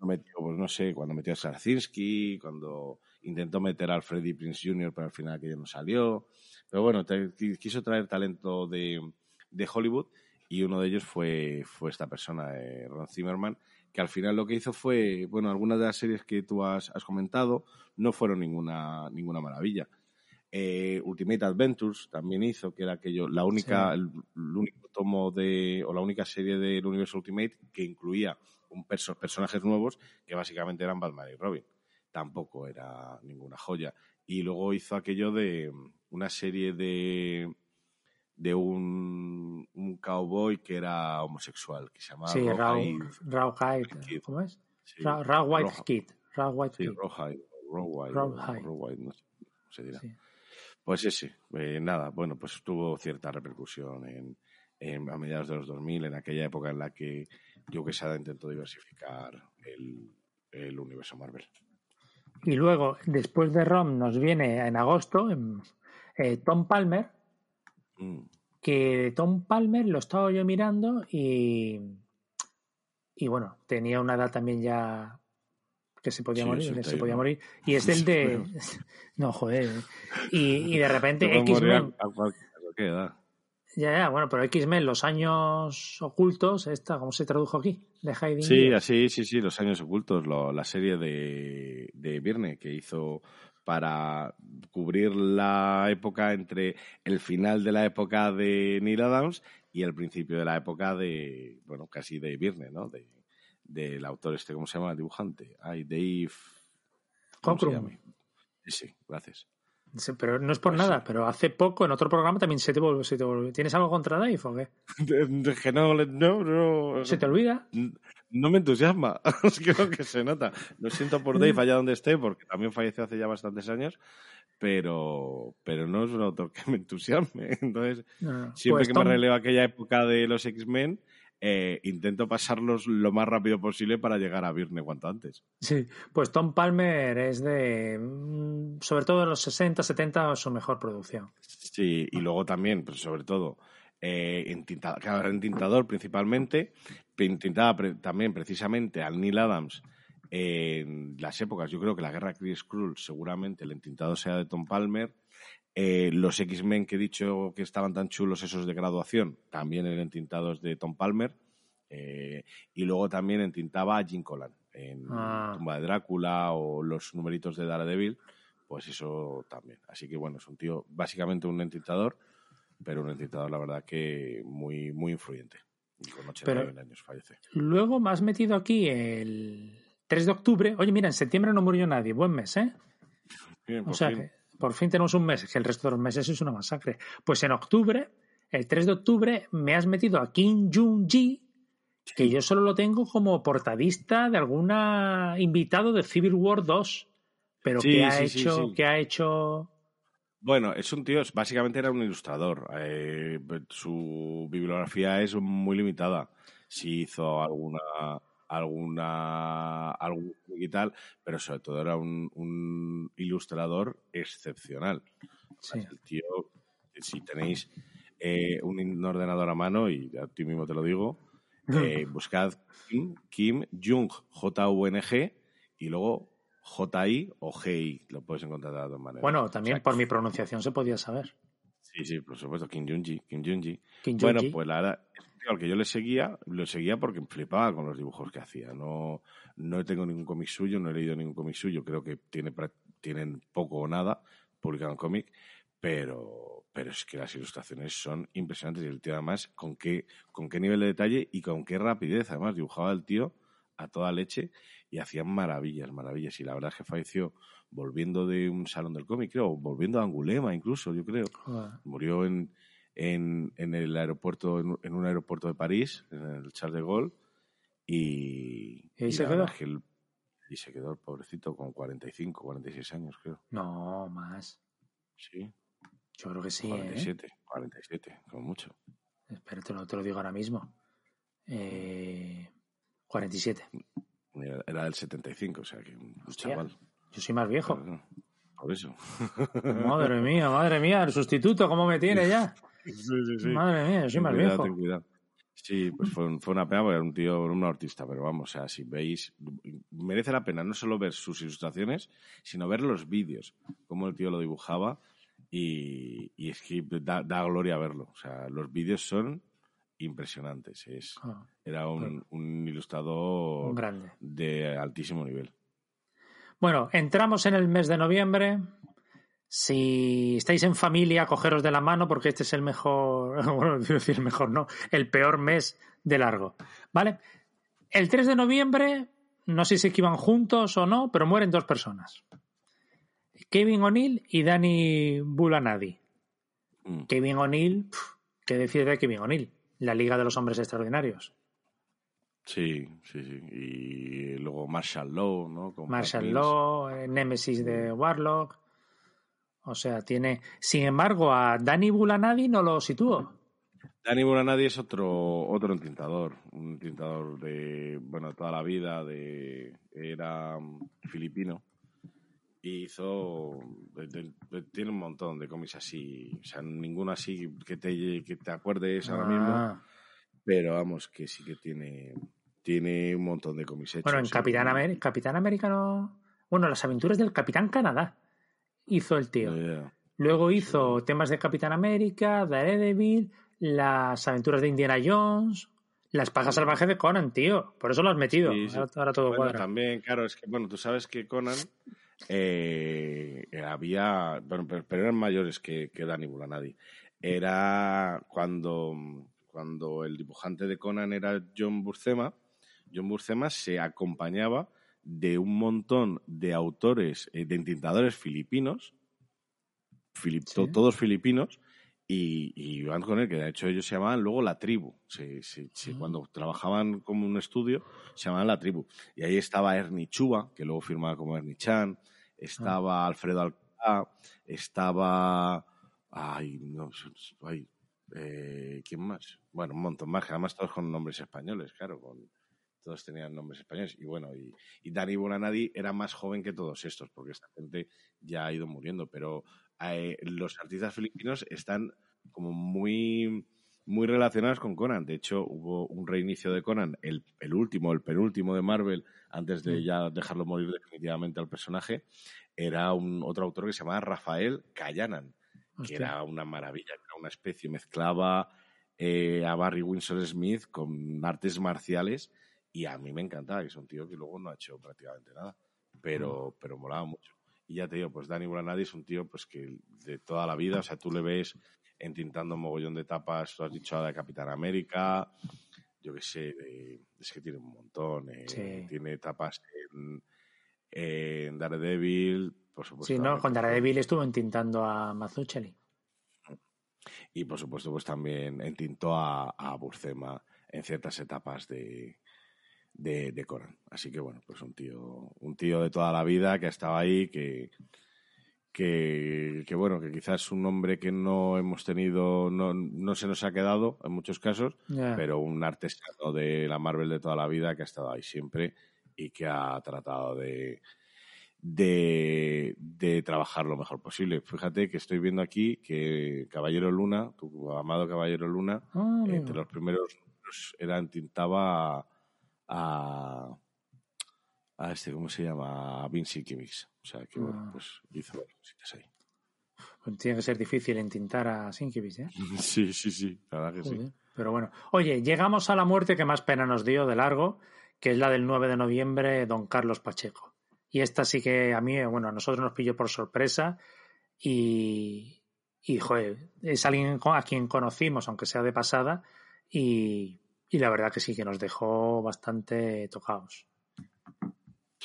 Metió, pues no sé, cuando metió a Sarzinski, cuando intentó meter al Freddie Prince Jr., pero al final aquello no salió. Pero bueno, quiso traer talento de, de Hollywood y uno de ellos fue, fue esta persona, eh, Ron Zimmerman, que al final lo que hizo fue, bueno, algunas de las series que tú has, comentado no fueron ninguna, ninguna maravilla. Eh, Ultimate Adventures también hizo, que era aquello, la única, el, único tomo de, o la única serie del universo Ultimate que incluía un personajes nuevos que básicamente eran Batman y Robin. tampoco era ninguna joya. Y luego hizo aquello de una serie de de un, un cowboy que era homosexual, que se llamaba Sí, Raw, Rawhide Rawhide, Kid. ¿cómo es? Sí, Ra- Rawhide Raw- Kid. Rawhide Sí, Kid. Rawhide, Rawhide, Rawhide. Rawhide, no sé cómo se dirá. Sí. Pues ese, eh, nada, bueno, pues tuvo cierta repercusión en, en- a mediados de los 2000, en aquella época en la que Joe Quesada intentó diversificar el, el universo Marvel. Y luego, después de Rom, nos viene en agosto en, eh, Tom Palmer, Mm, que Tom Palmer lo estaba yo mirando y, y bueno, tenía una edad también ya que se podía Sí, morir, 61. se podía morir. Y es [laughs] el de... [laughs] No, joder. Y, y de repente X-Men... Ya, ya, bueno, pero X-Men, los años ocultos, esta, ¿cómo se tradujo aquí? De Hiding Sí, así, sí, sí, Los Años Ocultos, lo- la serie de, de Viernes que hizo para cubrir la época entre el final de la época de Neil Adams y el principio de la época de, bueno, casi de Viernes, ¿no? De, del autor este, ¿cómo se llama? El dibujante. Ay, Dave... ¿cómo se Cockrum. llama? Sí, gracias. Sí, Pero no es por Pues nada, pero hace poco en otro programa también se te volvió. Se te volvió. ¿Tienes algo contra Dave o qué? [laughs] Que no, no, no, ¿Se te olvida? No me entusiasma, [laughs] creo que se nota. Lo siento por Dave allá donde esté, porque también falleció hace ya bastantes años, pero, pero no es un autor que me entusiasme. [laughs] Entonces, No, no, no. siempre Pues que Tom- me releo aquella época de los X-Men, eh, intento pasarlos lo más rápido posible para llegar a Virne cuanto antes. Sí, pues Tom Palmer es de. mm, Sobre todo de los 60, 70, su mejor producción. Sí, y luego también, pues sobre todo, eh, entinta- claro, entintador principalmente, entintaba pre- también precisamente al Neil Adams en las épocas, yo creo que la guerra Chris Skrull seguramente el entintado sea de Tom Palmer, eh, los X-Men que he dicho que estaban tan chulos esos de graduación, también eran entintados de Tom Palmer, eh, y luego también entintaba a Jim Collan en Ah. Tumba de Drácula o los numeritos de Daredevil, pues eso también. Así que bueno, es un tío, básicamente un entintador, pero un entintador, la verdad, que muy, muy influyente. Y con 81 Pero- años fallece. Luego me has metido aquí el 3 de octubre. Oye, mira, en septiembre no murió nadie. Buen mes, ¿eh? Bien, O sea fin. que por fin tenemos un mes, que el resto de los meses es una masacre. Pues en octubre, el 3 de octubre, me has metido a Kim Jong-ji, que yo solo lo tengo como portadista de alguna invitado de Civil War 2. Pero Sí, que ha sí, hecho, sí. que ha hecho. Bueno, es un tío, básicamente era un ilustrador. Eh, su bibliografía es muy limitada. Sí hizo alguna alguna algún y tal, pero sobre todo era un, un ilustrador excepcional. Sí. El tío, si tenéis eh, un ordenador a mano, y a ti mismo te lo digo, [laughs] eh, buscad Kim, Kim Jung, J-U-N-G, y luego J-I o G-I, lo puedes encontrar de las dos maneras. Bueno, también O sea, por mi pronunciación se podía saber. Sí, sí, por supuesto, Kim Jong-ji, Kim. Kim Bueno, pues la verdad, es un tío al que yo le seguía, lo seguía porque flipaba con los dibujos que hacía. No, no tengo ningún cómic suyo, no he leído ningún cómic suyo, creo que tiene, tienen poco o nada publicado en cómic, pero, pero es que las ilustraciones son impresionantes y el tío además con qué, con qué nivel de detalle y con qué rapidez además dibujaba el tío a toda leche y hacía maravillas, maravillas. Y la verdad es que falleció volviendo de un salón del cómic, creo, volviendo a Angulema incluso, yo creo. Murió en, en, en el aeropuerto, en, un- en un aeropuerto de París, en el Charles de Gaulle, y, ¿Y ahí se quedó? que el- y se quedó el pobrecito con 45, 46 años, creo. No, más. Sí, Yo creo que sí. ¿eh? 47, 47, como mucho. Espera, te lo, te lo digo ahora mismo. Eh, 47. Era, del 75, o sea que un Hostia. chaval. Yo soy más viejo. Claro, Por eso. [laughs] Madre mía, madre mía, el sustituto, ¿cómo me tiene ya? [laughs] sí, sí, sí. Madre mía, yo soy Ten más cuidado, viejo. ten cuidado. Sí, pues fue, fue una pena porque era un tío, un artista, pero vamos, o sea, si veis, merece la pena no solo ver sus ilustraciones, sino ver los vídeos, cómo el tío lo dibujaba y, y es que da, da gloria verlo. O sea, los vídeos son impresionantes. Es, Ah, era un, un ilustrador un grande. de altísimo nivel. Bueno, entramos en el mes de noviembre. Si estáis en familia, cogeros de la mano porque este es el mejor, [laughs] bueno, quiero decir el mejor, no, el peor mes de largo. ¿Vale? El 3 de noviembre no sé si es que iban juntos o no, pero mueren dos personas. Kevin O'Neill y Danny Bulanadi. Mm. Kevin O'Neill, ¿qué decir de Kevin O'Neill? La Liga de los Hombres Extraordinarios. Sí, sí, sí. Y luego Marshall Law, ¿no? Con Marshall. Law, eh, Nemesis de Warlock. O sea, tiene. Sin embargo, a Danny Bulanadi no lo sitúo. Danny Bulanadi es otro, otro entintador, un entintador de, bueno, toda la vida, de, era mm, filipino. Hizo, de- de- de- tiene un montón de cómics así, o sea, ninguno así que te, que te acuerdes ahora mismo, Ah. pero vamos, que sí que tiene, tiene un montón de cómics hechos. Bueno, en. Capitán, América Capitán América no. Bueno, las aventuras del Capitán Canadá hizo el tío. Luego hizo temas de Capitán América, Daredevil, las aventuras de Indiana Jones, las pajas salvajes de Conan, tío. Por eso lo has metido. Sí, sí. Ahora, ahora todo Bueno, cuadra. también, claro, es que, bueno, tú sabes que Conan eh, había, bueno, pero, pero eran mayores que, que Danny Bulanadi. Era cuando, cuando el dibujante de Conan era John Burcema, John Burcema se acompañaba de un montón de autores, eh, de entintadores filipinos, filip- Sí. to- todos filipinos, y, y iban con él, que de hecho ellos se llamaban luego la tribu. Se- se- se- Ah. Cuando trabajaban como un estudio, se llamaban la tribu. Y ahí estaba Ernie Chuba, que luego firmaba como Ernie Chan, estaba Alfredo Alcalá, estaba. Ay, no, ay, eh, ¿quién más? Bueno, un montón más, además todos con nombres españoles, claro, con, todos tenían nombres españoles. Y bueno, y, y Dani Bulanadi era más joven que todos estos, porque esta gente ya ha ido muriendo, pero eh, los artistas filipinos están como muy, muy relacionados con Conan. De hecho, hubo un reinicio de Conan, el, el último, el penúltimo de Marvel, antes de Mm. ya dejarlo morir definitivamente al personaje, era un otro autor que se llamaba Rafael Callanan, que era una maravilla, era una especie, mezclaba eh, a Barry Windsor Smith con artes marciales y a mí me encantaba, que es un tío que luego no ha hecho prácticamente nada, pero, pero molaba mucho. Y ya te digo, pues Danny Bulanadi es un tío pues que de toda la vida, o sea, tú le ves entintando un mogollón de tapas, tú has dicho ahora de Capitán América, yo qué sé, de- es que tiene un montón, eh, Sí. tiene tapas en, en Daredevil, por supuesto. Sí, no, con Daredevil estuvo entintando a Mazzucchelli. Y por supuesto, pues también entintó a, a Burcema en ciertas etapas de, de, de Conan. Así que bueno, pues un tío, un tío de toda la vida que ha estado ahí, que, que, que, bueno, que quizás un nombre que no hemos tenido, no, no se nos ha quedado en muchos casos, pero un artesano de la Marvel de toda la vida que ha estado ahí siempre y que ha tratado de, de, de trabajar lo mejor posible. Fíjate que estoy viendo aquí que Caballero Luna, tu amado Caballero Luna, Ah, entre los primeros números era tintaba a, a este, ¿cómo se llama? A Vinci Kimmix. O sea que, bueno, Ah. pues hizo cositas ahí. pues tiene que ser difícil entintar a Sienkiewicz, ¿eh? [laughs] Sí, sí, sí, la verdad que sí. Pero bueno. Oye, llegamos a la muerte que más pena nos dio de largo, que es la del 9 de noviembre, don Carlos Pacheco. Y esta sí que a mí, bueno, a nosotros nos pilló por sorpresa y, y joder, es alguien a quien conocimos, aunque sea de pasada, y, y la verdad que sí que nos dejó bastante tocados.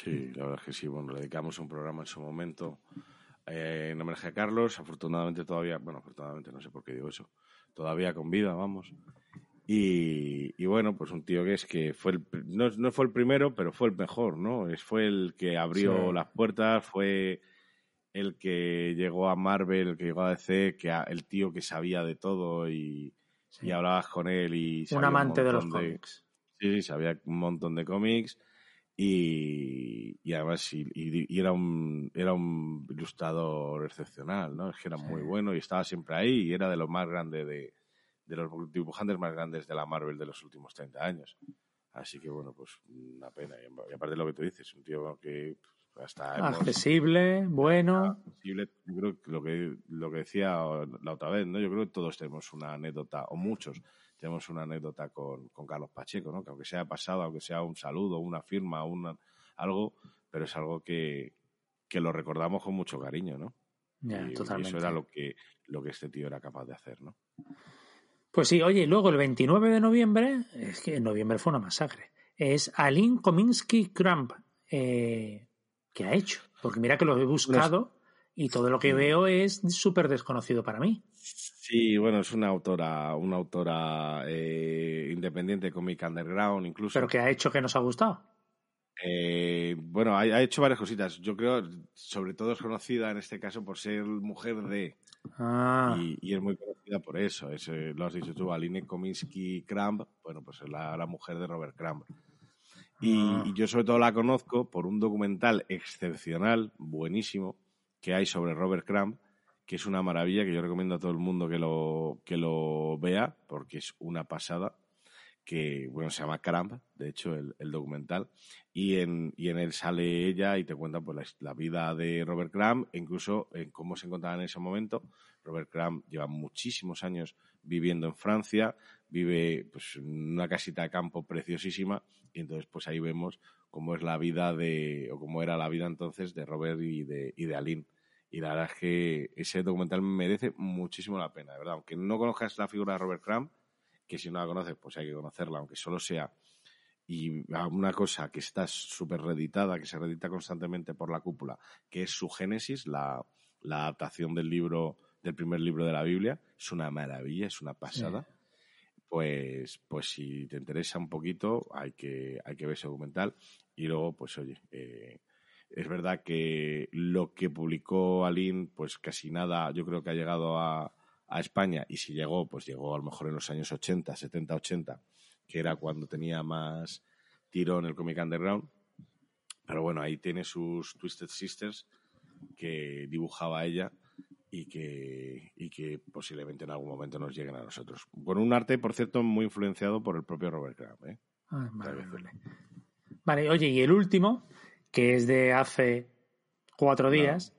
Sí, la verdad es que sí. Bueno, le dedicamos un programa en su momento eh, en homenaje a Carlos. Afortunadamente todavía, bueno, afortunadamente no sé por qué digo eso, todavía con vida, vamos. Y, y bueno, pues un tío que es que fue el, no, no fue el primero, pero fue el mejor, ¿no? Es, fue el que abrió Sí. las puertas, fue el que llegó a Marvel, el que llegó a DC, que a- el tío que sabía de todo y, Sí. y hablabas con él y Un amante de los cómics. Sí, sí, sabía un montón de cómics y, y además y, y- y era un era un ilustrador excepcional, ¿no? Es que era muy bueno y estaba siempre ahí y era de los más grandes de, de los dibujantes más grandes de la Marvel de los últimos 30 años. Así que bueno, pues una pena. Y aparte de lo que tú dices, un tío que pues, hasta hemos- Accesible, bueno. accesible. Yo creo que lo que lo que decía la otra vez, ¿no? Yo creo que todos tenemos una anécdota, o muchos tenemos una anécdota con, con Carlos Pacheco, ¿no? Que aunque sea pasado, aunque sea un saludo, una firma, una, algo, pero es algo que, que lo recordamos con mucho cariño, ¿no? Ya, y, eso era lo que, lo que este tío era capaz de hacer, ¿no? Pues sí, oye, y luego el 29 de noviembre, es que en noviembre fue una masacre. es Aline Kominsky Kramp. Eh, ¿Qué ha hecho? Porque mira que lo he buscado y todo lo que veo es súper desconocido para mí. Sí, bueno, es una autora, una autora eh, independiente, comic underground incluso. ¿Pero qué ha hecho que nos ha gustado? Eh, bueno, ha, hecho varias cositas. Yo creo, sobre todo es conocida en este caso por ser mujer de. Ah. Y, es muy conocida por eso. Eh, lo has dicho tú, Aline Kominsky Kramp. Bueno, pues es la, mujer de Robert Kramp. Ah. Y, yo sobre todo la conozco por un documental excepcional, buenísimo, que hay sobre Robert Crumb, que es una maravilla, que yo recomiendo a todo el mundo que lo, que lo vea, porque es una pasada, que bueno, se llama Crumb, de hecho, el, documental, y en, y en él sale ella y te cuenta pues, la, vida de Robert Crumb, e incluso en cómo se encontraba en ese momento. Robert Crumb lleva muchísimos años viviendo en Francia, vive pues, en una casita de campo preciosísima, y entonces pues ahí vemos cómo es la vida de, o cómo era la vida entonces de Robert y de, y de Aline. Y la verdad es que ese documental merece muchísimo la pena, de verdad. Aunque no conozcas la figura de Robert Crumb, que si no la conoces, pues hay que conocerla, aunque solo sea. Y una cosa que está súper reeditada, que se reedita constantemente por la cúpula, que es su Génesis, la, adaptación del libro, del primer libro de la Biblia, es una maravilla, es una pasada. Pues, pues si te interesa un poquito, hay que, hay que ver ese documental. Y luego, pues oye, eh, es verdad que lo que publicó Aline, pues casi nada, yo creo que ha llegado a, España y si llegó, pues llegó a lo mejor en los años 80, 70, 80, que era cuando tenía más tiro en el cómic underground. Pero bueno, ahí tiene sus Twisted Sisters que dibujaba ella y que, y que posiblemente en algún momento nos lleguen a nosotros. Con un arte, por cierto, muy influenciado por el propio Robert Crumb. ¿eh? Ah, vale, oye, y el último, que es de hace cuatro días,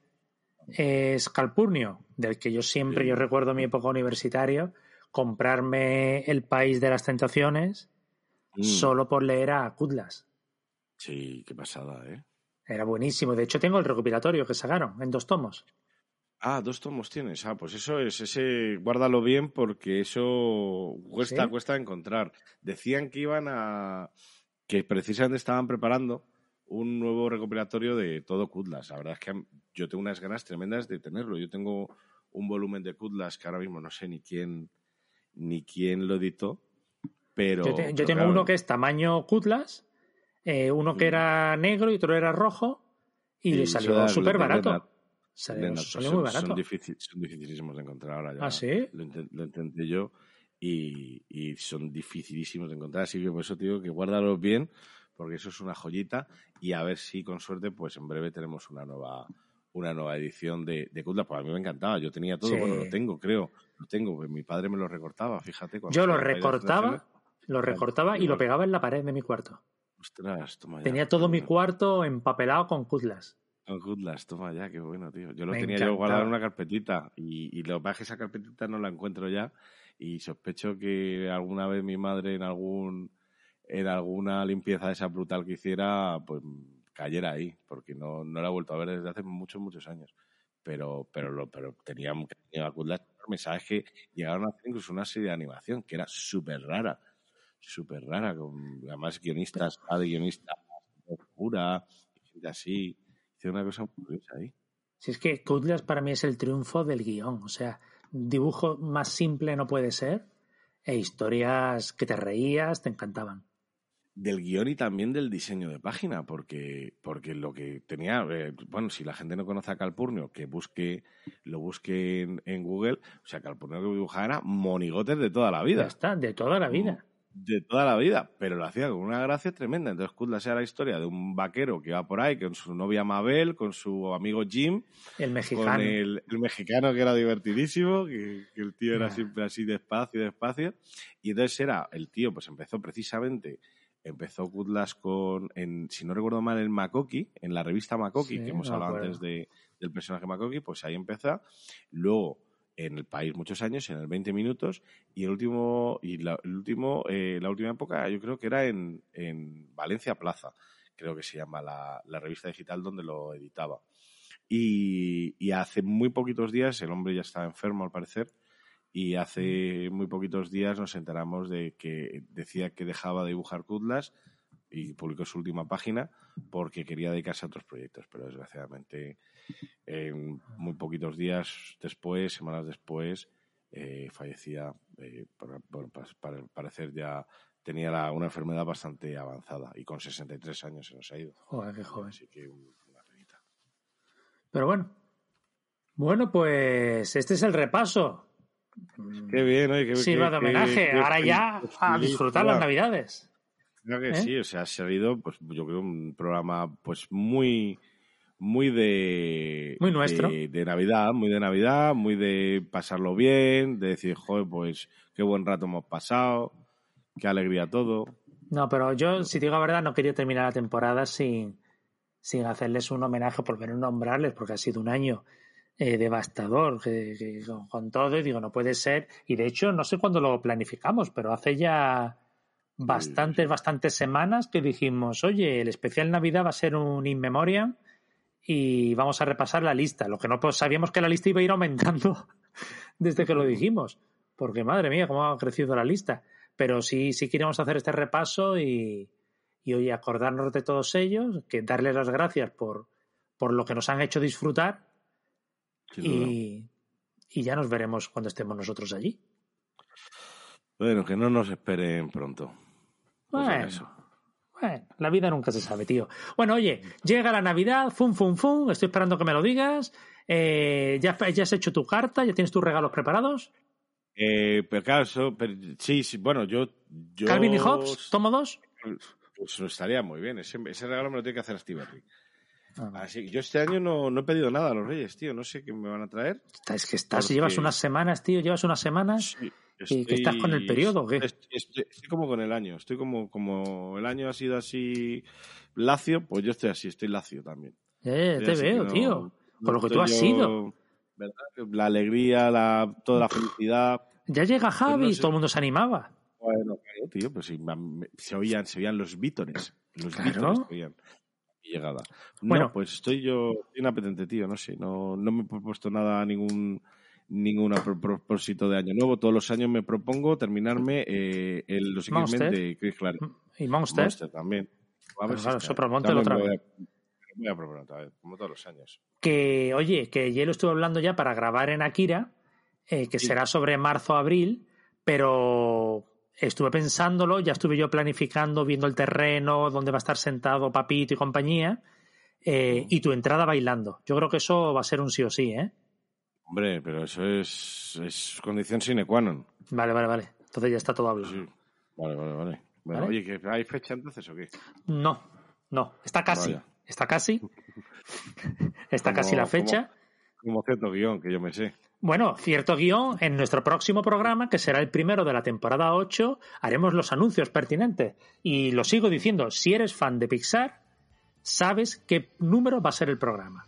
es Calpurnio, del que yo siempre, yo recuerdo mi época universitaria, comprarme El País de las Tentaciones mm. solo por leer a Kudlas. Sí, qué pasada, ¿eh? Era buenísimo. De hecho, tengo el recopilatorio que sacaron en dos tomos. Ah, dos tomos tienes. Ah, pues eso es, ese, guárdalo bien porque eso cuesta, cuesta encontrar. Decían que iban a, que precisamente estaban preparando un nuevo recopilatorio de todo Kudlas. La verdad es que yo tengo unas ganas tremendas de tenerlo. Yo tengo un volumen de Kudlas que ahora mismo no sé ni quién ni quién lo editó, pero... Yo, tengo uno que es tamaño Kudlas, eh, uno que era negro y otro era rojo, y, le salió súper barato. Salió, muy barato. Son, dificilísimos de encontrar ahora. Ya ¿Ah, sí? Lo, intenté yo y, y, son dificilísimos de encontrar. Así que por eso te digo que guárdalos bien porque eso es una joyita y a ver si con suerte pues en breve tenemos una nueva una nueva edición de, de Pues a mí me encantaba, yo tenía todo, bueno, lo tengo, creo, lo tengo, pues mi padre me lo recortaba, fíjate. Yo lo recortaba, lo recortaba y lo pegaba en la pared de mi cuarto. Ostras, toma ya. Tenía todo mi cuarto empapelado con Kudlas. Con toma ya, qué bueno, tío. Yo lo tenía yo guardado en una carpetita y, y lo que pasa es que esa carpetita no la encuentro ya y sospecho que alguna vez mi madre en algún en alguna limpieza de esa brutal que hiciera, pues cayera ahí, porque no, no la he vuelto a ver desde hace muchos, muchos años. Pero, pero, lo, pero tenía, tenía mensajes que llegaron a hacer incluso una serie de animación que era súper rara, súper rara, con además guionistas, de guionistas, pura, gente así. Una cosa muy curiosa ahí. Si es que Kudlas para mí es el triunfo del guion, o sea, dibujo más simple no puede ser e historias que te reías, te encantaban del guion y también del diseño de página, porque, porque lo que tenía, eh, bueno, si la gente no conoce a Calpurnio, que busque, lo busque en, Google, o sea, Calpurnio que dibujaba era monigotes de toda la vida. Ya está, de toda la vida. De toda la vida, pero lo hacía con una gracia tremenda. Entonces, Kudlas era la historia de un vaquero que va por ahí con su novia Mabel, con su amigo Jim. El mexicano. Con el, mexicano que era divertidísimo, que, el tío era siempre así despacio, despacio. Y entonces era, el tío pues empezó precisamente empezó Kudlas con, en, si no recuerdo mal, en Makoki, en la revista Makoki, que hemos hablado antes de, del personaje Makoki, pues ahí empieza. Luego, en el país muchos años, en el 20 minutos, y el último, y la, el último, eh, la última época yo creo que era en, en Valencia Plaza, creo que se llama la, la revista digital donde lo editaba. Y, y, hace muy poquitos días, el hombre ya estaba enfermo al parecer, y hace muy poquitos días nos enteramos de que decía que dejaba de dibujar Kudlas y publicó su última página porque quería dedicarse a otros proyectos, pero desgraciadamente en muy poquitos días después, semanas después, eh, fallecía, eh, por, para, parecer ya tenía la, una enfermedad bastante avanzada y con 63 años se nos ha ido. Joder, qué joven. Así que una penita. Pero bueno. Bueno, pues este es el repaso. Qué bien, oye, qué Sirva de homenaje. Ahora ya a disfrutar las navidades. Creo que ¿Eh? sí, o sea, ha salido, pues yo creo, un programa pues muy muy de Muy nuestro. de, de Navidad, muy de Navidad, muy de pasarlo bien, de decir, joder, pues qué buen rato hemos pasado, qué alegría todo. No, pero yo, si digo la verdad, no quería terminar la temporada sin, sin hacerles un homenaje, por menos nombrarles, porque ha sido un año eh, devastador que- que con, con todo, y digo, no puede ser. Y de hecho, no sé cuándo lo planificamos, pero hace ya bastantes, bastantes semanas que dijimos, oye, el especial Navidad va a ser un in memoriam y vamos a repasar la lista. Lo que no pues, sabíamos que la lista iba a ir aumentando [laughs] desde que lo dijimos, porque madre mía, cómo ha crecido la lista. Pero sí, sí queremos hacer este repaso y, y oye, acordarnos de todos ellos, que darles las gracias por, por lo que nos han hecho disfrutar y, y ya nos veremos cuando estemos nosotros allí. Bueno, que no nos esperen pronto. Pues Bueno. Bueno, la vida nunca se sabe, tío. Bueno, oye, llega la Navidad, fum, fum, fum, estoy esperando que me lo digas. Eh, ¿ya, ¿Ya has hecho tu carta? ¿Ya tienes tus regalos preparados? Eh, pero claro, eso- pero- sí, sí, bueno, yo, yo ¿Calvin y Hobbes? ¿Tomo dos? Pues estaría muy bien. Ese, ese regalo me lo tiene que hacer Steve. Ah, Así que yo este año no, no he pedido nada a los Reyes, tío. No sé qué me van a traer. Es que estás, Porque- llevas unas semanas, tío, llevas unas semanas. Sí, ¿Y que estás con el periodo o qué? Estoy, estoy- estoy como con el año. Estoy como, como el año ha sido así lacio, pues yo estoy así, estoy lacio también. Eh, Estoy te veo, no- tío. no Con lo que tú has yo- sido. ¿verdad? La alegría, la, toda la felicidad. Ya llega Javi, no sé. todo el mundo se animaba. Bueno, claro, tío, pues se oían, se oían los vítores. Los Claro. se oían. Mi llegada. Bueno. No, pues estoy yo inapetente, tío, no sé, no, no me he propuesto nada, ningún ningún pro- propósito de año nuevo. Todos los años me propongo terminarme eh, el, los Monster. de Chris Claremont. Y Monster. Monster también. A ver Pero claro, otra voy a- me voy a proponer otra vez, como todos los años. Que, oye, que ya lo estuve hablando ya para grabar en Akira, eh, que Sí. será sobre marzo-abril, pero estuve pensándolo, ya estuve yo planificando, viendo el terreno, dónde va a estar sentado Papito y compañía, eh, y tu entrada bailando. Yo creo que eso va a ser un sí o sí, ¿eh? Hombre, pero eso es, es condición sine qua non. Vale, vale, vale. Entonces ya está todo hablado. Sí. Vale, vale, vale. Bueno, ¿Vale? oye, ¿que ¿hay fecha entonces o qué? No, no, está casi. Vaya. Está casi. [laughs] está Como- casi la fecha. Como cierto guion, que yo me sé. Bueno, cierto guion, en nuestro próximo programa, que será el primero de la temporada 8, haremos los anuncios pertinentes. Y lo sigo diciendo, si eres fan de Pixar, sabes qué número va a ser el programa.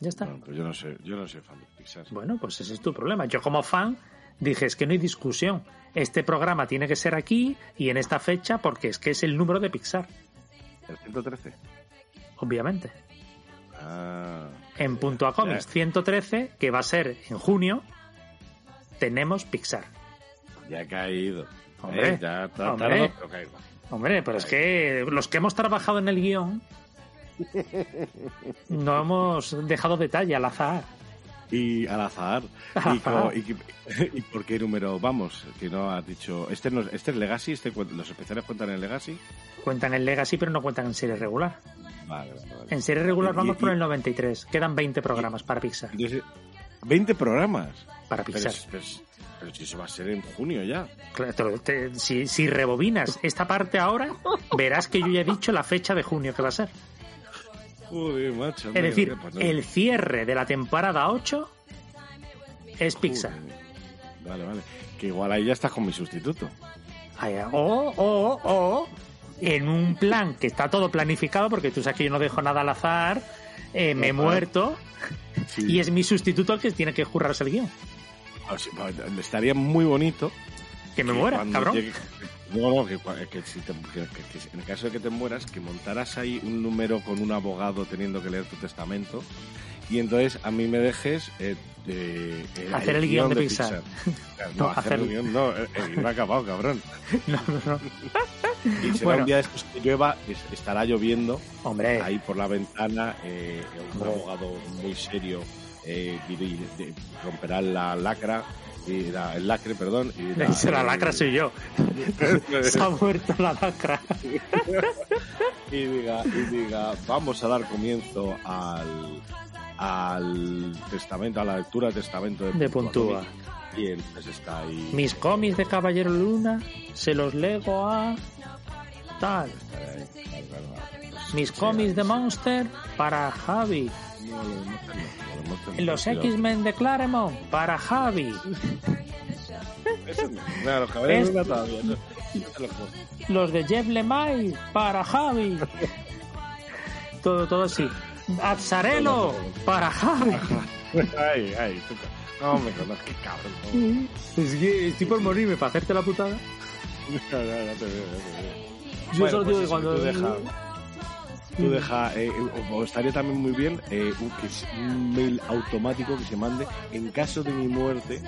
Ya está. Bueno, pues yo no sé, yo no soy fan de Pixar. Bueno, pues ese es tu problema. Yo como fan dije, es que no hay discusión. Este programa tiene que ser aquí y en esta fecha porque es que es el número de Pixar, ¿El 113? obviamente. Ah, En punto a cómics Ya. 113, que va a ser en junio, tenemos Pixar. ya he caído. Hombre, Eh, ya está hombre. Hombre, pero es que los que hemos trabajado en el guion [laughs] no hemos dejado detalle al azar. Y al azar. Al [laughs] ¿Y, azar. co- y, qué- y por qué número vamos? Que no has dicho. Este, no, es- este es Legacy, este, los especiales cuentan en Legacy. Cuentan en Legacy, pero no cuentan en serie regular. Vale, vale, vale. En serie regular vamos y- por el 93. Quedan 20 programas para Pixar. Entonces, 20 programas. Para Pixar. pero, si eso va a ser en junio ya. Claro, te- si, si rebobinas esta parte ahora, verás que yo ya he dicho la fecha de junio que va a ser. Joder, macho. Es decir, el cierre de la temporada 8 es Pixar. Joder. Vale, vale. Que igual ahí ya estás con mi sustituto. O, o, o, en un plan que está todo planificado, porque tú sabes que yo no dejo nada al azar, eh, me he muerto Sí. y es mi sustituto el que tiene que jurarse el guion. O sea, va- estaría muy bonito. Que me que muera, cabrón. llegue- No, no, que, cua- que si te- que- que- que en el caso de que te mueras, que montaras ahí un número con un abogado teniendo que leer tu testamento y entonces a mí me dejes eh, de, eh, Hacer el guion de Pixar. [laughs] No, No, hacer el guion no, el el guion ha acabado, cabrón. [laughs] No, no, no. [laughs] Y será Bueno. un día después que llueva, es- estará lloviendo Hombre, ahí por la ventana, eh, un abogado muy serio eh, de- romperá la lacra, y la- el lacre, perdón. Y la eh, lacra soy yo. Se ha muerto la lacra. y diga, y diga, vamos a dar comienzo al, al testamento, a la lectura del testamento de, De Puntúa. Y entonces está ahí. Mis cómics de Caballero Luna se los lego a tal. Pues, Mis cómics de. Monster para Javi. Los. X-Men de Claremont para Javi. Caballeros Es-. Los de Jeff Lemay para Javi. Todo, todo así. Azzarello para Javi. Ay, ay, no me conozco, qué cabrón. no. Es que estoy por morirme para hacerte la putada. [laughs] No, no, no te veo, no te veo. Yo Bueno, solo pues digo que cuando. Tú deja, deja eh, o- estaría también muy bien eh, un, que es un mail automático que se mande en caso de mi muerte.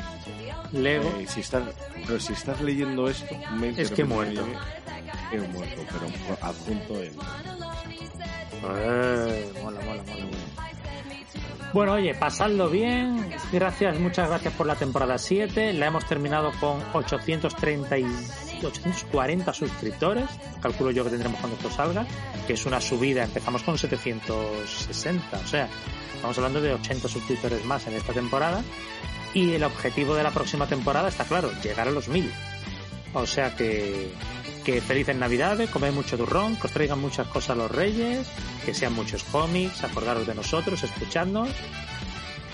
Lego. eh, si estás, pero si estás leyendo esto, un mail Es que repente muerto. He muerto, pero adjunto. Eh, mola, mola, mola, mola. Bueno, oye, pasadlo bien. Gracias, muchas gracias por la temporada 7. La hemos terminado con 830 y 840 suscriptores. Calculo yo que tendremos cuando esto salga, que es una subida. Empezamos con 760, o sea, estamos hablando de 80 suscriptores más en esta temporada. Y el objetivo de la próxima temporada está claro, llegar a los 1000. O sea que, que felices navidades, comed mucho turrón, que os traigan muchas cosas los reyes, que sean muchos cómics, acordaros de nosotros, escuchadnos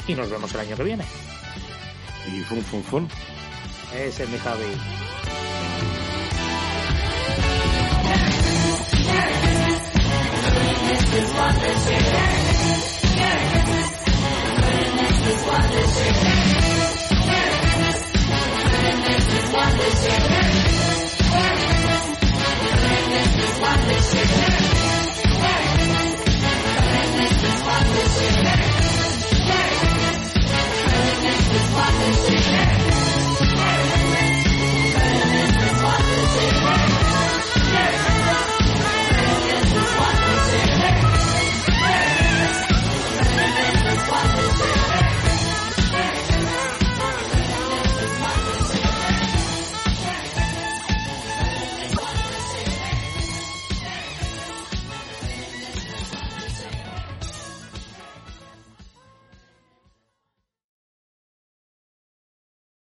y nos vemos el año que viene. Y fun, fun, fun. Ese es mi Javi. Christmas, Christmas, Christmas, Christmas, Christmas, Christmas, Christmas, Christmas, Christmas, Christmas, Christmas, Christmas, Christmas, Christmas, Christmas, Christmas